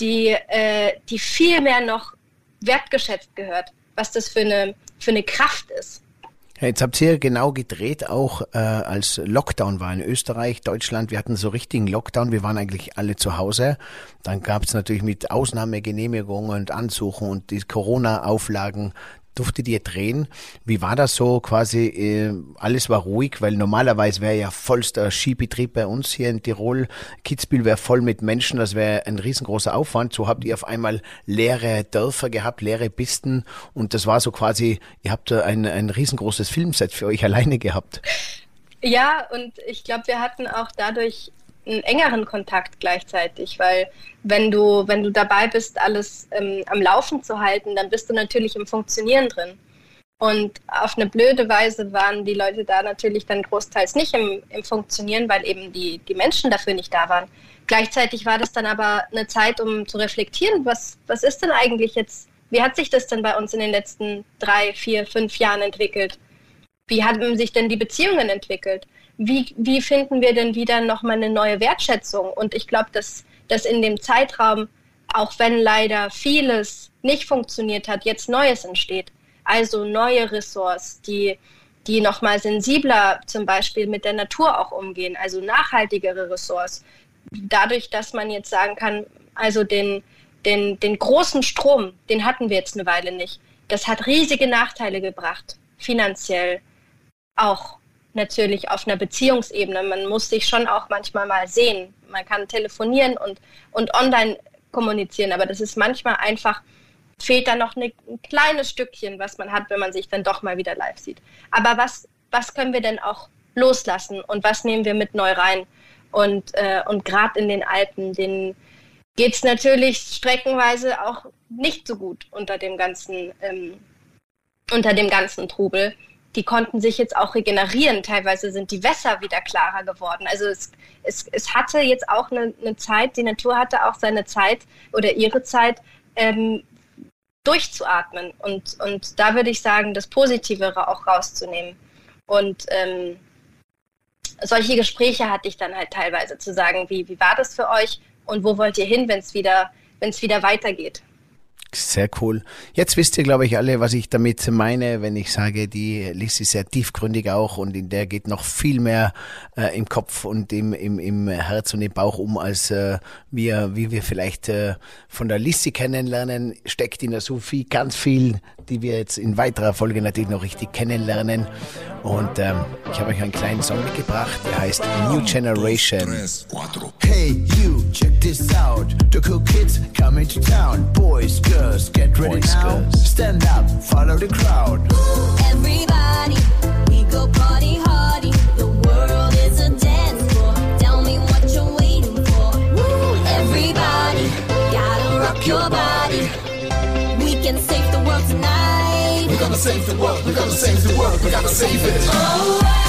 die, äh, die viel mehr noch wertgeschätzt gehört, was das für eine, für eine Kraft ist. Jetzt habt ihr genau gedreht, auch äh, als Lockdown war in Österreich, Deutschland. Wir hatten so richtigen Lockdown. Wir waren eigentlich alle zu Hause. Dann gab es natürlich mit Ausnahmegenehmigungen und Ansuchen und die Corona-Auflagen durftet ihr drehen. Wie war das so quasi? Äh, alles war ruhig, weil normalerweise wäre ja vollster Skibetrieb bei uns hier in Tirol. Kitzbühel wäre voll mit Menschen, das wäre ein riesengroßer Aufwand. So habt ihr auf einmal leere Dörfer gehabt, leere Pisten und das war so quasi, ihr habt ein, ein riesengroßes Filmset für euch (laughs) alleine gehabt. Ja, und ich glaube, wir hatten auch dadurch einen engeren Kontakt gleichzeitig, weil wenn du, wenn du dabei bist, alles ähm, am Laufen zu halten, dann bist du natürlich im Funktionieren drin. Und auf eine blöde Weise waren die Leute da natürlich dann großteils nicht im, im Funktionieren, weil eben die, die Menschen dafür nicht da waren. Gleichzeitig war das dann aber eine Zeit, um zu reflektieren, was, was ist denn eigentlich jetzt, wie hat sich das denn bei uns in den letzten drei, vier, fünf Jahren entwickelt? Wie haben sich denn die Beziehungen entwickelt? Wie, wie finden wir denn wieder nochmal eine neue Wertschätzung? Und ich glaube, dass, dass in dem Zeitraum, auch wenn leider vieles nicht funktioniert hat, jetzt Neues entsteht. Also neue Ressorts, die, die nochmal sensibler zum Beispiel mit der Natur auch umgehen, also nachhaltigere Ressorts. Dadurch, dass man jetzt sagen kann, also den, den, den großen Strom, den hatten wir jetzt eine Weile nicht. Das hat riesige Nachteile gebracht, finanziell, auch natürlich auf einer Beziehungsebene. Man muss sich schon auch manchmal mal sehen. Man kann telefonieren und, und online kommunizieren, aber das ist manchmal einfach, fehlt da noch eine, ein kleines Stückchen, was man hat, wenn man sich dann doch mal wieder live sieht. Aber was, was können wir denn auch loslassen und was nehmen wir mit neu rein? Und, äh, und gerade in den Alpen, denen geht es natürlich streckenweise auch nicht so gut unter dem ganzen, ähm, unter dem ganzen Trubel die konnten sich jetzt auch regenerieren. Teilweise sind die Wässer wieder klarer geworden. Also es, es, es hatte jetzt auch eine, eine Zeit, die Natur hatte auch seine Zeit oder ihre Zeit, ähm, durchzuatmen. Und, und da würde ich sagen, das Positivere auch rauszunehmen. Und ähm, solche Gespräche hatte ich dann halt teilweise zu sagen, wie, wie war das für euch und wo wollt ihr hin, wenn es wieder, wieder weitergeht. Sehr cool. Jetzt wisst ihr, glaube ich, alle, was ich damit meine, wenn ich sage, die Liste ist sehr tiefgründig auch und in der geht noch viel mehr äh, im Kopf und im, im, im Herz und im Bauch um, als äh, wir, wie wir vielleicht äh, von der Liste kennenlernen, steckt in der Sophie ganz viel, die wir jetzt in weiterer Folge natürlich noch richtig kennenlernen. Und ähm, ich habe euch einen kleinen Song mitgebracht, der heißt New Generation. Hey you, check this out. The cool kids coming to town. Boys, girls, get ready Boys, now. Girls. Stand up, follow the crowd. Everybody, we go party hardy. The world is a dance floor. Tell me what you're waiting for. Everybody, gotta rock your body. We can save the world tonight. We're gonna save the world, we're gonna save the world, we're gonna save it. Oh,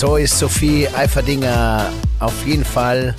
so ist Sophie Eiferdinger auf jeden Fall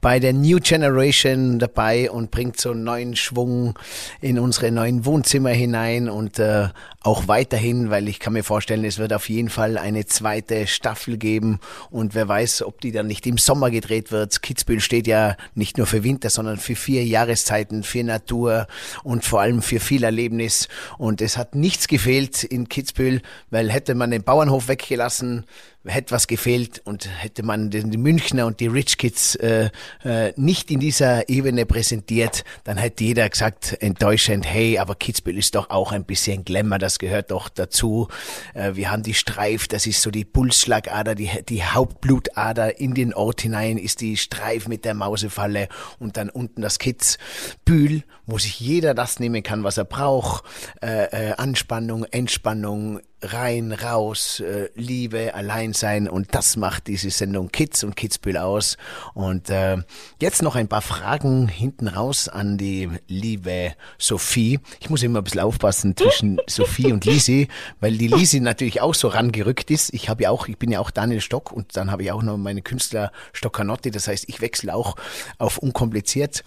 bei der New Generation dabei und bringt so einen neuen Schwung in unsere neuen Wohnzimmer hinein und äh, auch weiterhin, weil ich kann mir vorstellen, es wird auf jeden Fall eine zweite Staffel geben und wer weiß, ob die dann nicht im Sommer gedreht wird. Kitzbühel steht ja nicht nur für Winter, sondern für vier Jahreszeiten, für Natur und vor allem für viel Erlebnis und es hat nichts gefehlt in Kitzbühel, weil hätte man den Bauernhof weggelassen, hätte was gefehlt und hätte man die Münchner und die Rich Kids äh, äh, nicht in dieser Ebene präsentiert, dann hätte jeder gesagt, enttäuschend, hey, aber Kitzbühel ist doch auch ein bisschen Glamour, das gehört doch dazu. Äh, wir haben die Streif, das ist so die Pulsschlagader, die, die Hauptblutader in den Ort hinein ist die Streif mit der Mausefalle und dann unten das Kitzbühel, wo sich jeder das nehmen kann, was er braucht. Äh, äh, Anspannung, Entspannung, rein, raus, äh, Liebe, Alleinsein und das macht diese Sendung Kids und Kidsbill aus. Und äh, jetzt noch ein paar Fragen hinten raus an die liebe Sophie. Ich muss immer ein bisschen aufpassen zwischen (laughs) Sophie und Lisi, weil die Lisi natürlich auch so rangerückt ist. Ich habe ja auch, ich bin ja auch Daniel Stock und dann habe ich auch noch meine Künstler Stoccanotti. Das heißt, ich wechsle auch auf unkompliziert.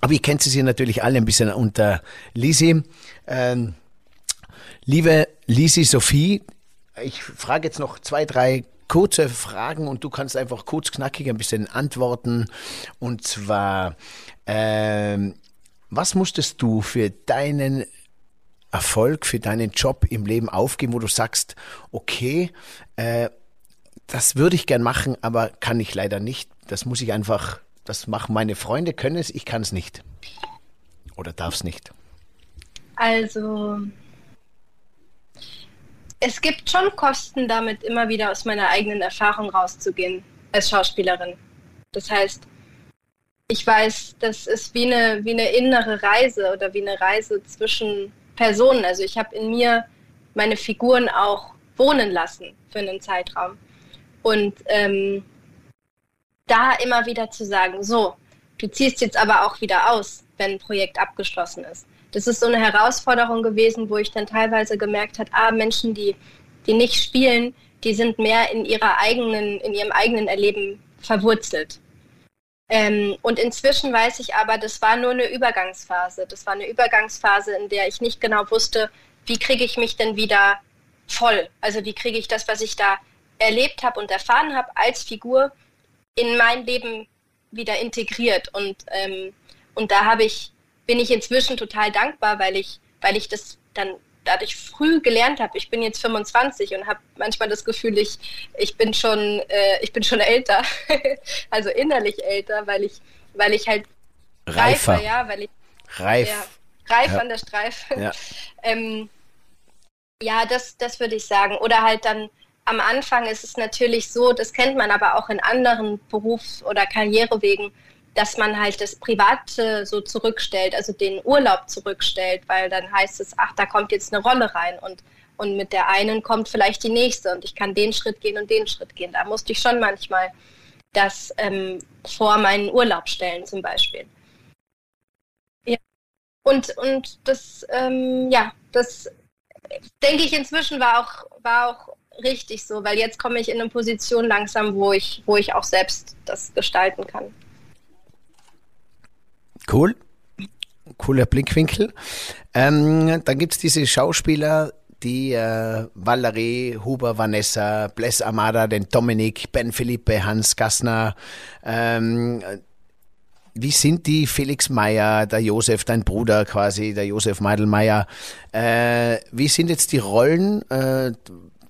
Aber ihr kennt sie natürlich alle ein bisschen unter Lisi. Ähm, Liebe Lisi Sophie, ich frage jetzt noch zwei, drei kurze Fragen und du kannst einfach kurz knackig ein bisschen antworten. Und zwar, ähm, was musstest du für deinen Erfolg, für deinen Job im Leben aufgeben, wo du sagst, okay, äh, das würde ich gern machen, aber kann ich leider nicht. Das muss ich einfach, das machen meine Freunde, können es, ich kann es nicht. Oder darf es nicht. Also, es gibt schon Kosten, damit immer wieder aus meiner eigenen Erfahrung rauszugehen als Schauspielerin. Das heißt, ich weiß, das ist wie eine, wie eine innere Reise oder wie eine Reise zwischen Personen. Also ich habe in mir meine Figuren auch wohnen lassen für einen Zeitraum. Und ähm, da immer wieder zu sagen, so, du ziehst jetzt aber auch wieder aus, wenn ein Projekt abgeschlossen ist das ist so eine Herausforderung gewesen, wo ich dann teilweise gemerkt habe, ah, Menschen, die, die nicht spielen, die sind mehr in ihrer eigenen, in ihrem eigenen Erleben verwurzelt. Ähm, und inzwischen weiß ich aber, das war nur eine Übergangsphase. Das war eine Übergangsphase, in der ich nicht genau wusste, wie kriege ich mich denn wieder voll? Also wie kriege ich das, was ich da erlebt habe und erfahren habe als Figur, in mein Leben wieder integriert. Und, ähm, und da habe ich bin ich inzwischen total dankbar, weil ich, weil ich das dann dadurch früh gelernt habe. Ich bin jetzt 25 und habe manchmal das Gefühl, ich, ich bin schon, äh, ich bin schon älter, (laughs) also innerlich älter, weil ich, weil ich halt reifer, reifer ja, weil ich reif, ja, reif ja. an der Streife. Ja, (laughs) ähm, ja das, das würde ich sagen. Oder halt dann am Anfang ist es natürlich so, das kennt man aber auch in anderen Berufs- oder Karrierewegen, dass man halt das Private so zurückstellt, also den Urlaub zurückstellt, weil dann heißt es, ach, da kommt jetzt eine Rolle rein und, und mit der einen kommt vielleicht die nächste und ich kann den Schritt gehen und den Schritt gehen. Da musste ich schon manchmal das ähm, vor meinen Urlaub stellen zum Beispiel. Ja. Und, und das, ähm, ja, das denke ich inzwischen war auch, war auch richtig so, weil jetzt komme ich in eine Position langsam, wo ich, wo ich auch selbst das gestalten kann. Cool. Cooler Blickwinkel. Ähm, dann gibt es diese Schauspieler, die äh, Valerie, Huber, Vanessa, Bless Amada, den Dominik, Ben Philippe, Hans Gassner. Ähm, wie sind die Felix Meyer, der Josef, dein Bruder quasi, der Josef Meidelmeier? Äh, wie sind jetzt die Rollen? Äh,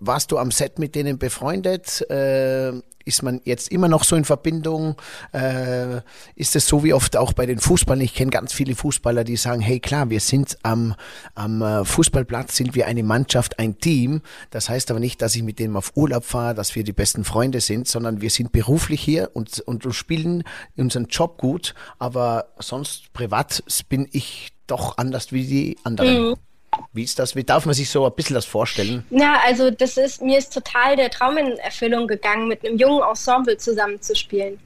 warst du am Set mit denen befreundet? Äh, ist man jetzt immer noch so in Verbindung? Äh, ist es so wie oft auch bei den Fußballern? Ich kenne ganz viele Fußballer, die sagen, hey klar, wir sind am, am äh, Fußballplatz, sind wir eine Mannschaft, ein Team. Das heißt aber nicht, dass ich mit denen auf Urlaub fahre, dass wir die besten Freunde sind, sondern wir sind beruflich hier und, und spielen unseren Job gut, aber sonst privat bin ich doch anders wie die anderen. Mhm. Wie ist das? Wie darf man sich so ein bisschen das vorstellen? Ja, also das ist, mir ist total der Traum in Erfüllung gegangen, mit einem jungen Ensemble zusammenzuspielen.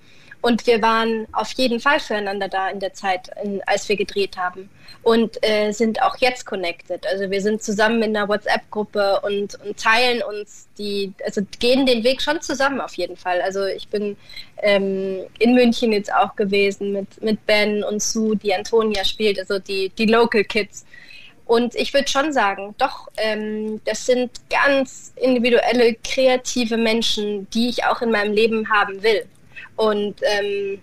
Und wir waren auf jeden Fall füreinander da in der Zeit, in, als wir gedreht haben. Und äh, sind auch jetzt connected. Also wir sind zusammen in einer WhatsApp-Gruppe und, und, teilen uns die, also gehen den Weg schon zusammen auf jeden Fall. Also ich bin ähm, in München jetzt auch gewesen mit, mit Ben und Sue, die Antonia spielt, also die, die Local Kids. Und ich würde schon sagen, doch, ähm, das sind ganz individuelle, kreative Menschen, die ich auch in meinem Leben haben will. Und ähm,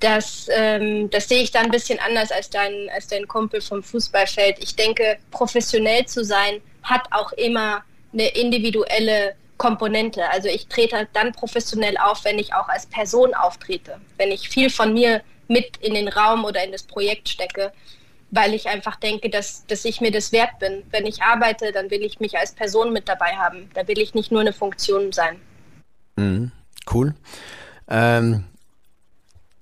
das, ähm, das sehe ich da ein bisschen anders als dein, als dein Kumpel vom Fußballfeld. Ich denke, professionell zu sein hat auch immer eine individuelle Komponente. Also ich trete dann professionell auf, wenn ich auch als Person auftrete, wenn ich viel von mir mit in den Raum oder in das Projekt stecke weil ich einfach denke, dass, dass ich mir das wert bin. Wenn ich arbeite, dann will ich mich als Person mit dabei haben. Da will ich nicht nur eine Funktion sein. Mhm, cool. Ähm,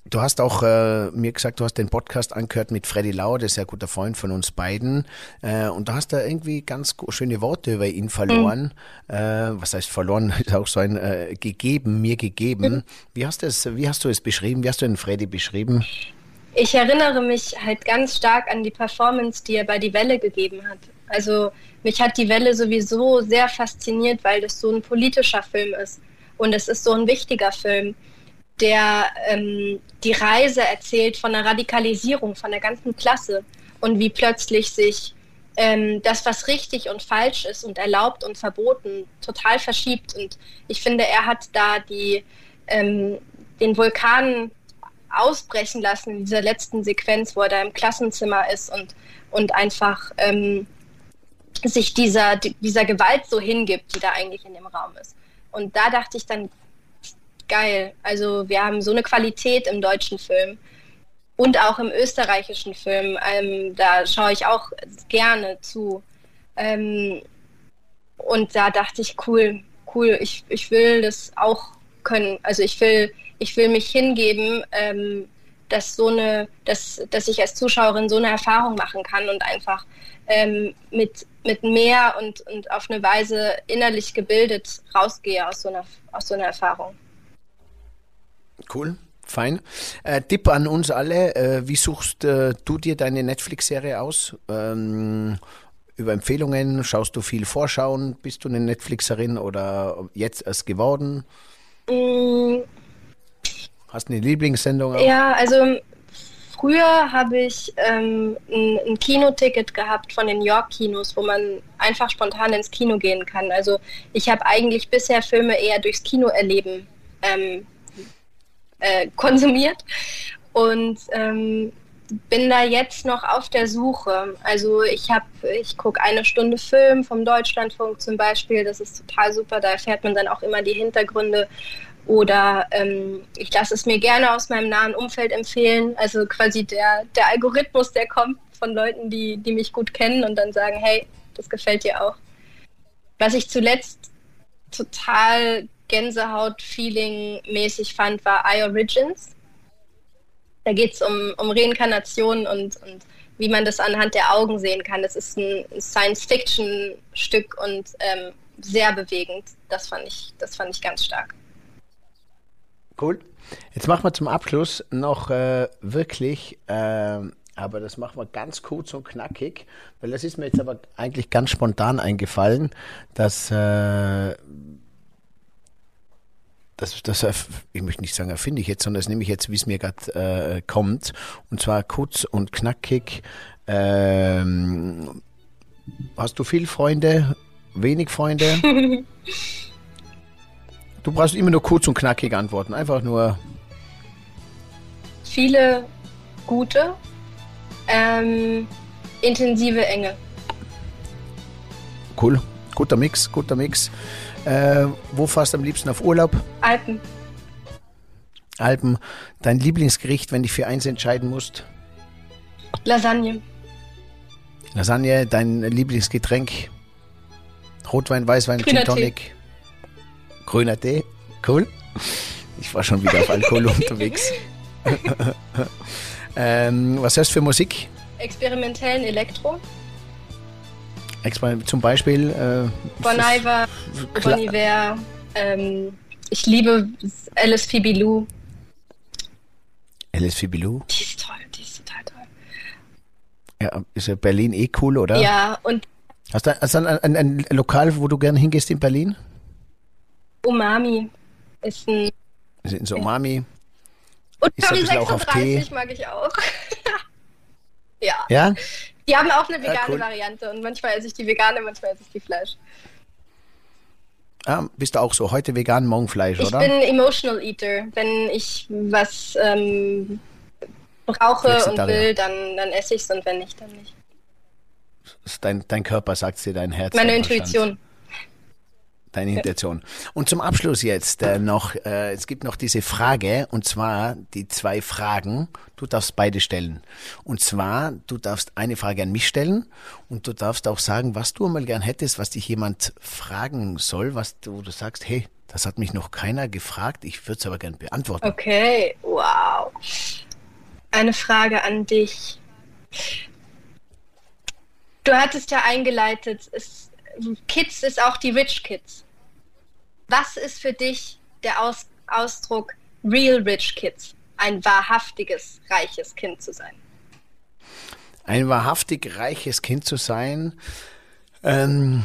du hast auch äh, mir gesagt, du hast den Podcast angehört mit Freddy Lau, der ist ja guter Freund von uns beiden. Äh, und da hast du irgendwie ganz schöne Worte über ihn verloren. Mhm. Äh, was heißt verloren? (laughs) Ist auch so ein äh, gegeben, mir gegeben. Mhm. Wie hast du es, wie hast du es beschrieben? Wie hast du den Freddy beschrieben? Ich erinnere mich halt ganz stark an die Performance, die er bei Die Welle gegeben hat. Also mich hat Die Welle sowieso sehr fasziniert, weil das so ein politischer Film ist. Und es ist so ein wichtiger Film, der ähm, die Reise erzählt von der Radikalisierung von der ganzen Klasse und wie plötzlich sich ähm, das, was richtig und falsch ist und erlaubt und verboten, total verschiebt. Und ich finde, er hat da die, ähm, den Vulkan ausbrechen lassen in dieser letzten Sequenz, wo er da im Klassenzimmer ist und, und einfach ähm, sich dieser, dieser Gewalt so hingibt, die da eigentlich in dem Raum ist. Und da dachte ich dann, geil. Also wir haben so eine Qualität im deutschen Film und auch im österreichischen Film. Ähm, da schaue ich auch gerne zu. Ähm, und da dachte ich, cool, cool, ich, ich will das auch können. Also ich will ich will mich hingeben, ähm, dass so eine, dass, dass ich als Zuschauerin so eine Erfahrung machen kann und einfach ähm, mit, mit mehr und, und auf eine Weise innerlich gebildet rausgehe aus so einer, aus so einer Erfahrung. Cool. Fein. Äh, Tipp an uns alle, äh, wie suchst äh, du dir deine Netflix-Serie aus? Ähm, über Empfehlungen, schaust du viel Vorschauen? Bist du eine Netflixerin oder jetzt erst geworden? Mm, Hast du eine Lieblingssendung? Auch? Ja, also früher habe ich ähm, ein, ein, Kinoticket gehabt von den York-Kinos, wo man einfach spontan ins Kino gehen kann. Also ich habe eigentlich bisher Filme eher durchs Kino erleben ähm, äh, konsumiert und ähm, bin da jetzt noch auf der Suche. Also ich habe, ich gucke eine Stunde Film vom Deutschlandfunk zum Beispiel. Das ist total super. Da erfährt man dann auch immer die Hintergründe oder ähm, ich lasse es mir gerne aus meinem nahen Umfeld empfehlen. Also quasi der, der Algorithmus, der kommt von Leuten, die, die mich gut kennen und dann sagen, hey, das gefällt dir auch. Was ich zuletzt total Gänsehaut-Feeling-mäßig fand, war iOrigins. Da geht es um, um Reinkarnation und, und wie man das anhand der Augen sehen kann. Das ist ein Science-Fiction-Stück und ähm, sehr bewegend. Das fand ich, das fand ich ganz stark. Cool. Jetzt machen wir zum Abschluss noch äh, wirklich, äh, aber das machen wir ganz kurz und knackig, weil das ist mir jetzt aber eigentlich ganz spontan eingefallen, dass äh, das, das, ich möchte nicht sagen, erfinde ich jetzt, sondern das nehme ich jetzt, wie es mir gerade äh, kommt. Und zwar kurz und knackig. Ähm, hast du viel Freunde? Wenig Freunde? (laughs) Du brauchst immer nur kurz und knackig antworten. Einfach nur. Viele gute, ähm, intensive Enge. Cool. Guter Mix, guter Mix. Äh, wo fährst du am liebsten auf Urlaub? Alpen. Alpen. Dein Lieblingsgericht, wenn du dich für eins entscheiden musst? Lasagne. Lasagne, dein Lieblingsgetränk? Rotwein, Weißwein, Grüner Gin Tonic? Tee. Grüner Tee, cool. Ich war schon wieder auf Alkohol (laughs) unterwegs. ähm, was du für Musik? Experimentellen Elektro. Zum Beispiel? Äh, Bon Iver, Bon Iver. Ähm, ich liebe Alice Fibilou. Alice Fibilou? Die ist toll, die ist total toll. Ja, ist ja Berlin eh cool, oder? Ja, und Hast du, hast du ein, ein, ein Lokal, wo du gerne hingehst in Berlin? Umami ist ein. In so Umami. Und Curry bisschen auch auf Tee. 36 mag ich auch. (laughs) ja. Ja? Die haben auch eine vegane cool. Variante und manchmal esse ich die vegane, manchmal esse ich die Fleisch. Ah, bist du auch so? Heute vegan, morgen Fleisch, Ich oder? bin Emotional Eater. Wenn ich was ähm, brauche und will, dann, dann esse ich es und wenn nicht, dann nicht. Dein, dein Körper sagt dir, dein Herz. Meine. Intuition. Deine Intention. Und zum Abschluss jetzt äh, noch, äh, es gibt noch diese Frage, und zwar die zwei Fragen. Du darfst beide stellen. Und zwar, du darfst eine Frage an mich stellen und du darfst auch sagen, was du einmal gern hättest, was dich jemand fragen soll, was du, du sagst, hey, das hat mich noch keiner gefragt, ich würde es aber gern beantworten. Okay, wow. eine Frage an dich. Du hattest ja eingeleitet, es, Kids ist auch die Rich Kids. Was ist für dich der Aus, Ausdruck Real Rich Kids? Ein wahrhaftiges, reiches Kind zu sein? Ein wahrhaftig reiches Kind zu sein. Ähm,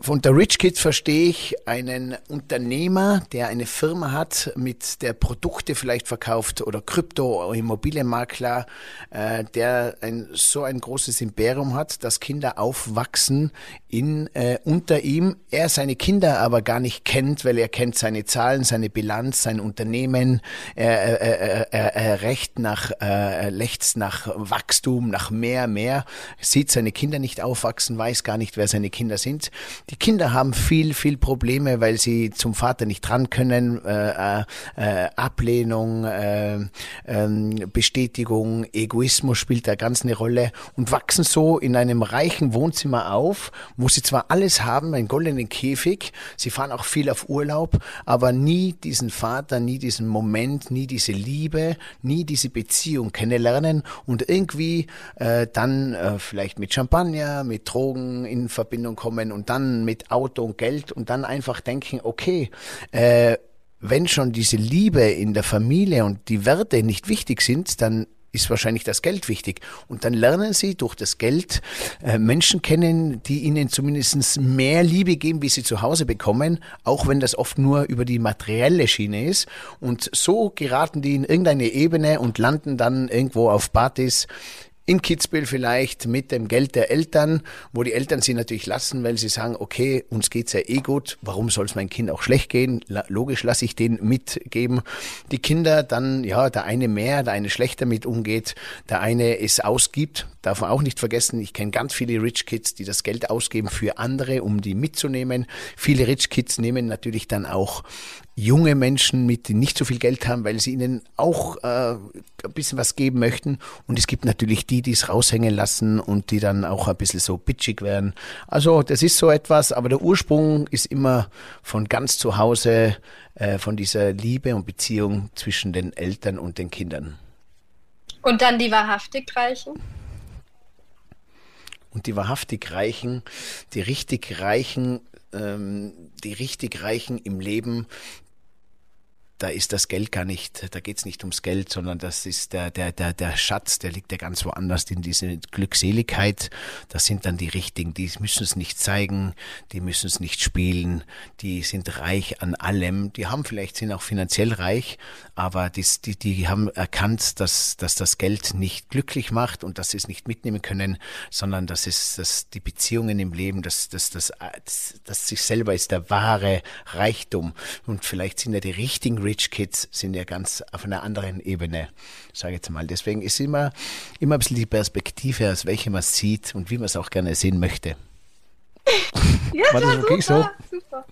von der Rich Kids verstehe ich einen Unternehmer, der eine Firma hat, mit der Produkte vielleicht verkauft oder Krypto, Immobilienmakler, äh, der ein, so ein großes Imperium hat, dass Kinder aufwachsen in, äh, unter ihm. Er seine Kinder aber gar nicht kennt, weil er kennt seine Zahlen, seine Bilanz, sein Unternehmen. Er, er, er, er recht nach, äh, lechzt nach Wachstum, nach mehr, mehr, sieht seine Kinder nicht aufwachsen, weiß gar nicht, wer seine Kinder sind die Kinder haben viel, viel Probleme, weil sie zum Vater nicht dran können. Äh, äh, Ablehnung, äh, ähm, Bestätigung, Egoismus spielt da ganz eine Rolle und wachsen so in einem reichen Wohnzimmer auf, wo sie zwar alles haben, einen goldenen Käfig, sie fahren auch viel auf Urlaub, aber nie diesen Vater, nie diesen Moment, nie diese Liebe, nie diese Beziehung kennenlernen und irgendwie äh, dann äh, vielleicht mit Champagner, mit Drogen in Verbindung kommen und dann mit Auto und Geld und dann einfach denken, okay, äh, wenn schon diese Liebe in der Familie und die Werte nicht wichtig sind, dann ist wahrscheinlich das Geld wichtig. Und dann lernen sie durch das Geld äh, Menschen kennen, die ihnen zumindest mehr Liebe geben, wie sie zu Hause bekommen, auch wenn das oft nur über die materielle Schiene ist. Und so geraten die in irgendeine Ebene und landen dann irgendwo auf Partys, in Kitzbühel vielleicht mit dem Geld der Eltern, wo die Eltern sie natürlich lassen, weil sie sagen, okay, uns geht's ja eh gut, warum soll es mein Kind auch schlecht gehen? Logisch lasse ich den mitgeben. Die Kinder dann, ja, der eine mehr, der eine schlechter mit umgeht, der eine es ausgibt, darf man auch nicht vergessen, ich kenne ganz viele Rich Kids, die das Geld ausgeben für andere, um die mitzunehmen. Viele Rich Kids nehmen natürlich dann auch junge Menschen mit, die nicht so viel Geld haben, weil sie ihnen auch äh, ein bisschen was geben möchten. Und es gibt natürlich die, die es raushängen lassen und die dann auch ein bisschen so bitchig werden. Also das ist so etwas, aber der Ursprung ist immer von ganz zu Hause, äh, von dieser Liebe und Beziehung zwischen den Eltern und den Kindern. Und dann die wahrhaftig Reichen? Und die wahrhaftig Reichen, die richtig Reichen, ähm, die richtig Reichen im Leben, da ist das Geld gar nicht, da geht's nicht ums Geld, sondern das ist der, der, der, der Schatz, der liegt ja ganz woanders in diese Glückseligkeit. Das sind dann die Richtigen, die müssen es nicht zeigen, die müssen es nicht spielen, die sind reich an allem, die haben vielleicht, sind auch finanziell reich, aber die, die, die haben erkannt, dass, dass das Geld nicht glücklich macht und dass sie es nicht mitnehmen können, sondern dass es, dass die Beziehungen im Leben, dass, dass, dass, dass, dass sich selber ist der wahre Reichtum. Und vielleicht sind ja die richtigen Rich Kids sind ja ganz auf einer anderen Ebene, sage ich jetzt mal. Deswegen ist immer, immer ein bisschen die Perspektive, aus welcher man sieht und wie man es auch gerne sehen möchte. (laughs) Ja, War das okay super, so? Super.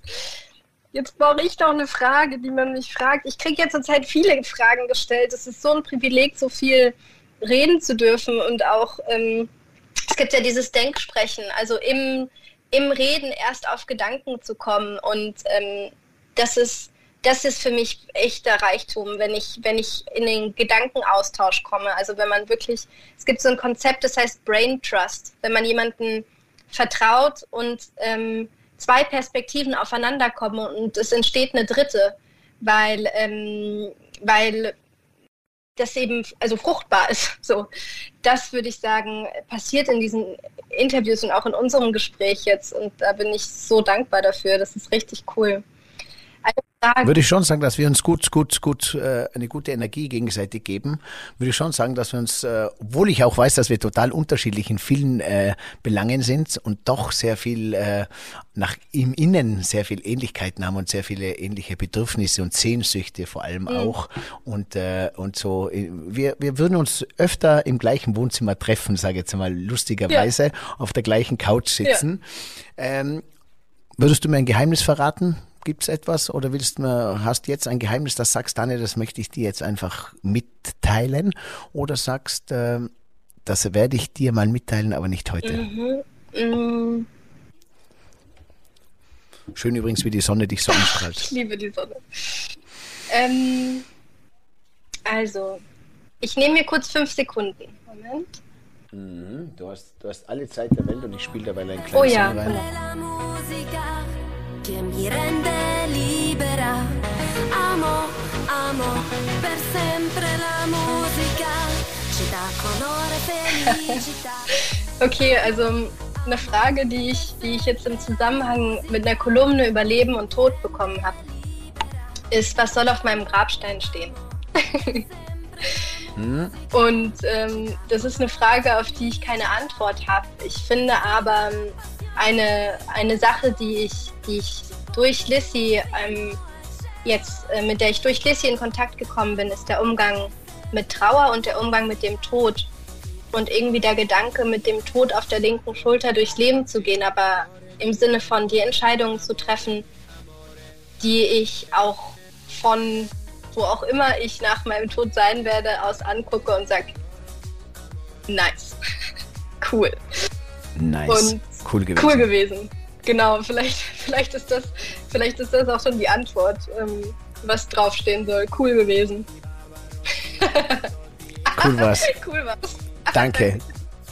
Jetzt brauche ich doch eine Frage, die man mich fragt. Ich kriege jetzt zurzeit viele Fragen gestellt. Es ist so ein Privileg, so viel reden zu dürfen und auch, ähm, es gibt ja dieses Denksprechen, also im, im Reden erst auf Gedanken zu kommen und ähm, das ist das ist für mich echter Reichtum, wenn ich, wenn ich in den Gedankenaustausch komme. Also wenn man wirklich, es gibt so ein Konzept, das heißt Brain Trust, wenn man jemanden vertraut und ähm, zwei Perspektiven aufeinander kommen und es entsteht eine dritte, weil, ähm, weil das eben also fruchtbar ist. (laughs) So, das würde ich sagen, passiert in diesen Interviews und auch in unserem Gespräch jetzt. Und da bin ich so dankbar dafür. Das ist richtig cool. Würde ich schon sagen, dass wir uns gut, gut, gut, äh, eine gute Energie gegenseitig geben. Würde ich schon sagen, dass wir uns, äh, obwohl ich auch weiß, dass wir total unterschiedlich in vielen äh, Belangen sind und doch sehr viel äh, nach im Innen sehr viel Ähnlichkeiten haben und sehr viele ähnliche Bedürfnisse und Sehnsüchte vor allem mhm. auch. Und, äh, und so, äh, wir, wir würden uns öfter im gleichen Wohnzimmer treffen, sage ich jetzt mal lustigerweise, ja. auf der gleichen Couch sitzen. Ja. Ähm, würdest du mir ein Geheimnis verraten? Gibt es etwas oder willst du, hast jetzt ein Geheimnis, das sagst, Daniel, das möchte ich dir jetzt einfach mitteilen? Oder sagst, äh, das werde ich dir mal mitteilen, aber nicht heute? Mhm. Mhm. Schön übrigens, wie die Sonne dich so anstrahlt. ich liebe die Sonne. Ähm, also, Ich nehme mir kurz fünf Sekunden. Moment. Mhm, du, hast, du hast alle Zeit der Welt und ich spiele dabei ein kleines Oh ja, genau. Che mi rende libera. Amo, amo per sempre la musica. Ci dà colore, felicità. (laughs) Okay, also eine Frage, die ich, die ich jetzt im Zusammenhang mit einer Kolumne über Leben und Tod bekommen habe, ist, was soll auf meinem Grabstein stehen? (laughs) Und ähm, das ist eine Frage, auf die ich keine Antwort habe. Ich finde aber ähm, eine, eine Sache, die ich, die ich durch Lissy ähm, jetzt, äh, mit der ich durch Lissy in Kontakt gekommen bin, ist der Umgang mit Trauer und der Umgang mit dem Tod und irgendwie der Gedanke, mit dem Tod auf der linken Schulter durchs Leben zu gehen, aber im Sinne von die Entscheidungen zu treffen, die ich auch von wo auch immer ich nach meinem Tod sein werde, aus angucke und sage, nice, (laughs) cool, Nice. Und cool gewesen. cool gewesen. Genau, vielleicht, (laughs) vielleicht ist das, vielleicht ist das auch schon die Antwort, ähm, was draufstehen soll. Cool gewesen. (laughs) Cool war's. Cool war's. Danke.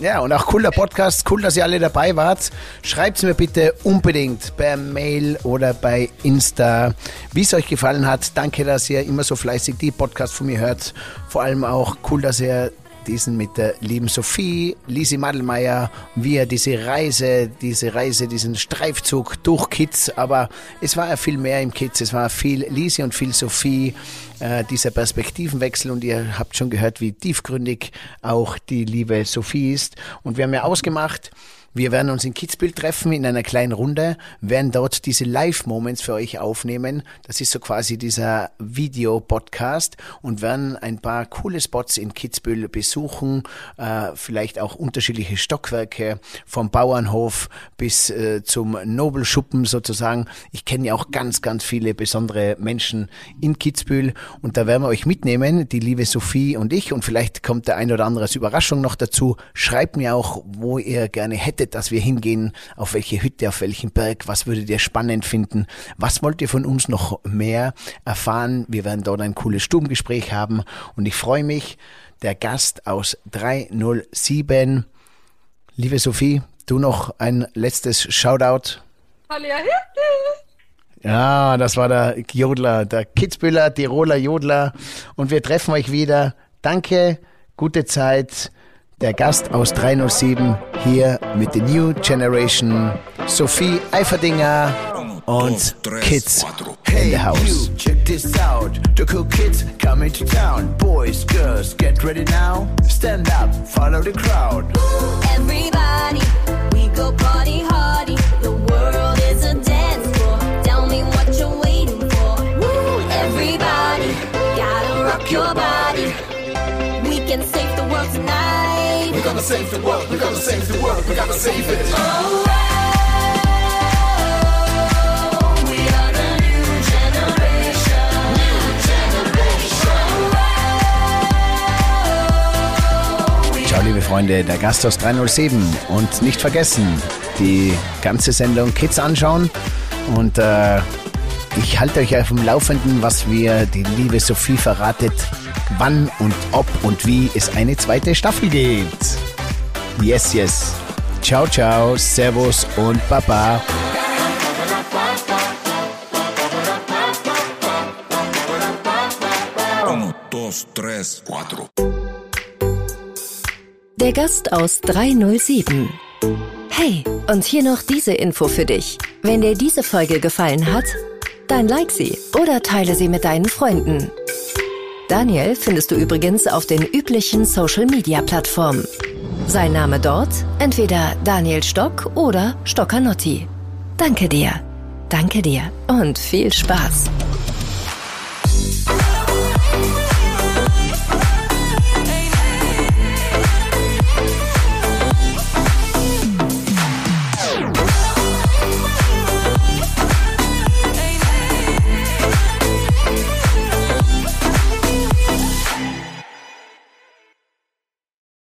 Ja, und auch cooler Podcast. Cool, dass ihr alle dabei wart. Schreibt mir bitte unbedingt per Mail oder bei Insta, wie es euch gefallen hat. Danke, dass ihr immer so fleißig die Podcasts von mir hört. Vor allem auch cool, dass ihr diesen mit der lieben Sophie, Lisi Madelmeier, wir diese Reise, diese Reise, diesen Streifzug durch Kids, aber es war ja viel mehr im Kids, es war viel Lisi und viel Sophie, äh, dieser Perspektivenwechsel. Und ihr habt schon gehört, wie tiefgründig auch die liebe Sophie ist. Und wir haben ja ausgemacht, wir werden uns in Kitzbühel treffen in einer kleinen Runde, werden dort diese Live-Moments für euch aufnehmen. Das ist so quasi dieser Video-Podcast und werden ein paar coole Spots in Kitzbühel besuchen, äh, vielleicht auch unterschiedliche Stockwerke vom Bauernhof bis äh, zum Nobelschuppen sozusagen. Ich kenne ja auch ganz, ganz viele besondere Menschen in Kitzbühel und da werden wir euch mitnehmen, die liebe Sophie und ich und vielleicht kommt der ein oder andere als Überraschung noch dazu. Schreibt mir auch, wo ihr gerne hättet, dass wir hingehen, auf welche Hütte, auf welchen Berg, was würdet ihr spannend finden, was wollt ihr von uns noch mehr erfahren. Wir werden dort ein cooles Stubengespräch haben und ich freue mich, der Gast aus 307, liebe Sophie, du noch ein letztes Shoutout. Halleluja. Ja, das war der Jodler, der Kitzbühler, Tiroler Jodler. Und wir treffen euch wieder. Danke, gute Zeit. Der Gast aus 307 hier mit der New Generation, Sophie Eiferdinger und Kids in the house. you, check this out. The cool kids coming to town. Boys, girls, get ready now. Stand up, follow the crowd. Everybody, we go party hardy. The world is a dance floor. Tell me what you're waiting for. Everybody, gotta rock your body. We can save gonna save the world, we're gonna save the world, we're gonna save it. Oh, generation. Ciao, liebe Freunde, der Gast aus 307. Und nicht vergessen, die ganze Sendung Kids anschauen. Und äh, ich halte euch auf dem Laufenden, was wir die liebe Sophie verratet, wann und ob und wie es eine zweite Staffel gibt. Yes, yes. Ciao, ciao, Servus und Baba. Uno, dos, tres, cuatro. Der Gast aus 307. Hey, und hier noch diese Info für dich. Wenn dir diese Folge gefallen hat, dann like sie oder teile sie mit deinen Freunden. Daniel findest du übrigens auf den üblichen Social-Media-Plattformen. Sein Name dort entweder Daniel Stock oder Stockanotti. Danke dir. Danke dir und viel Spaß.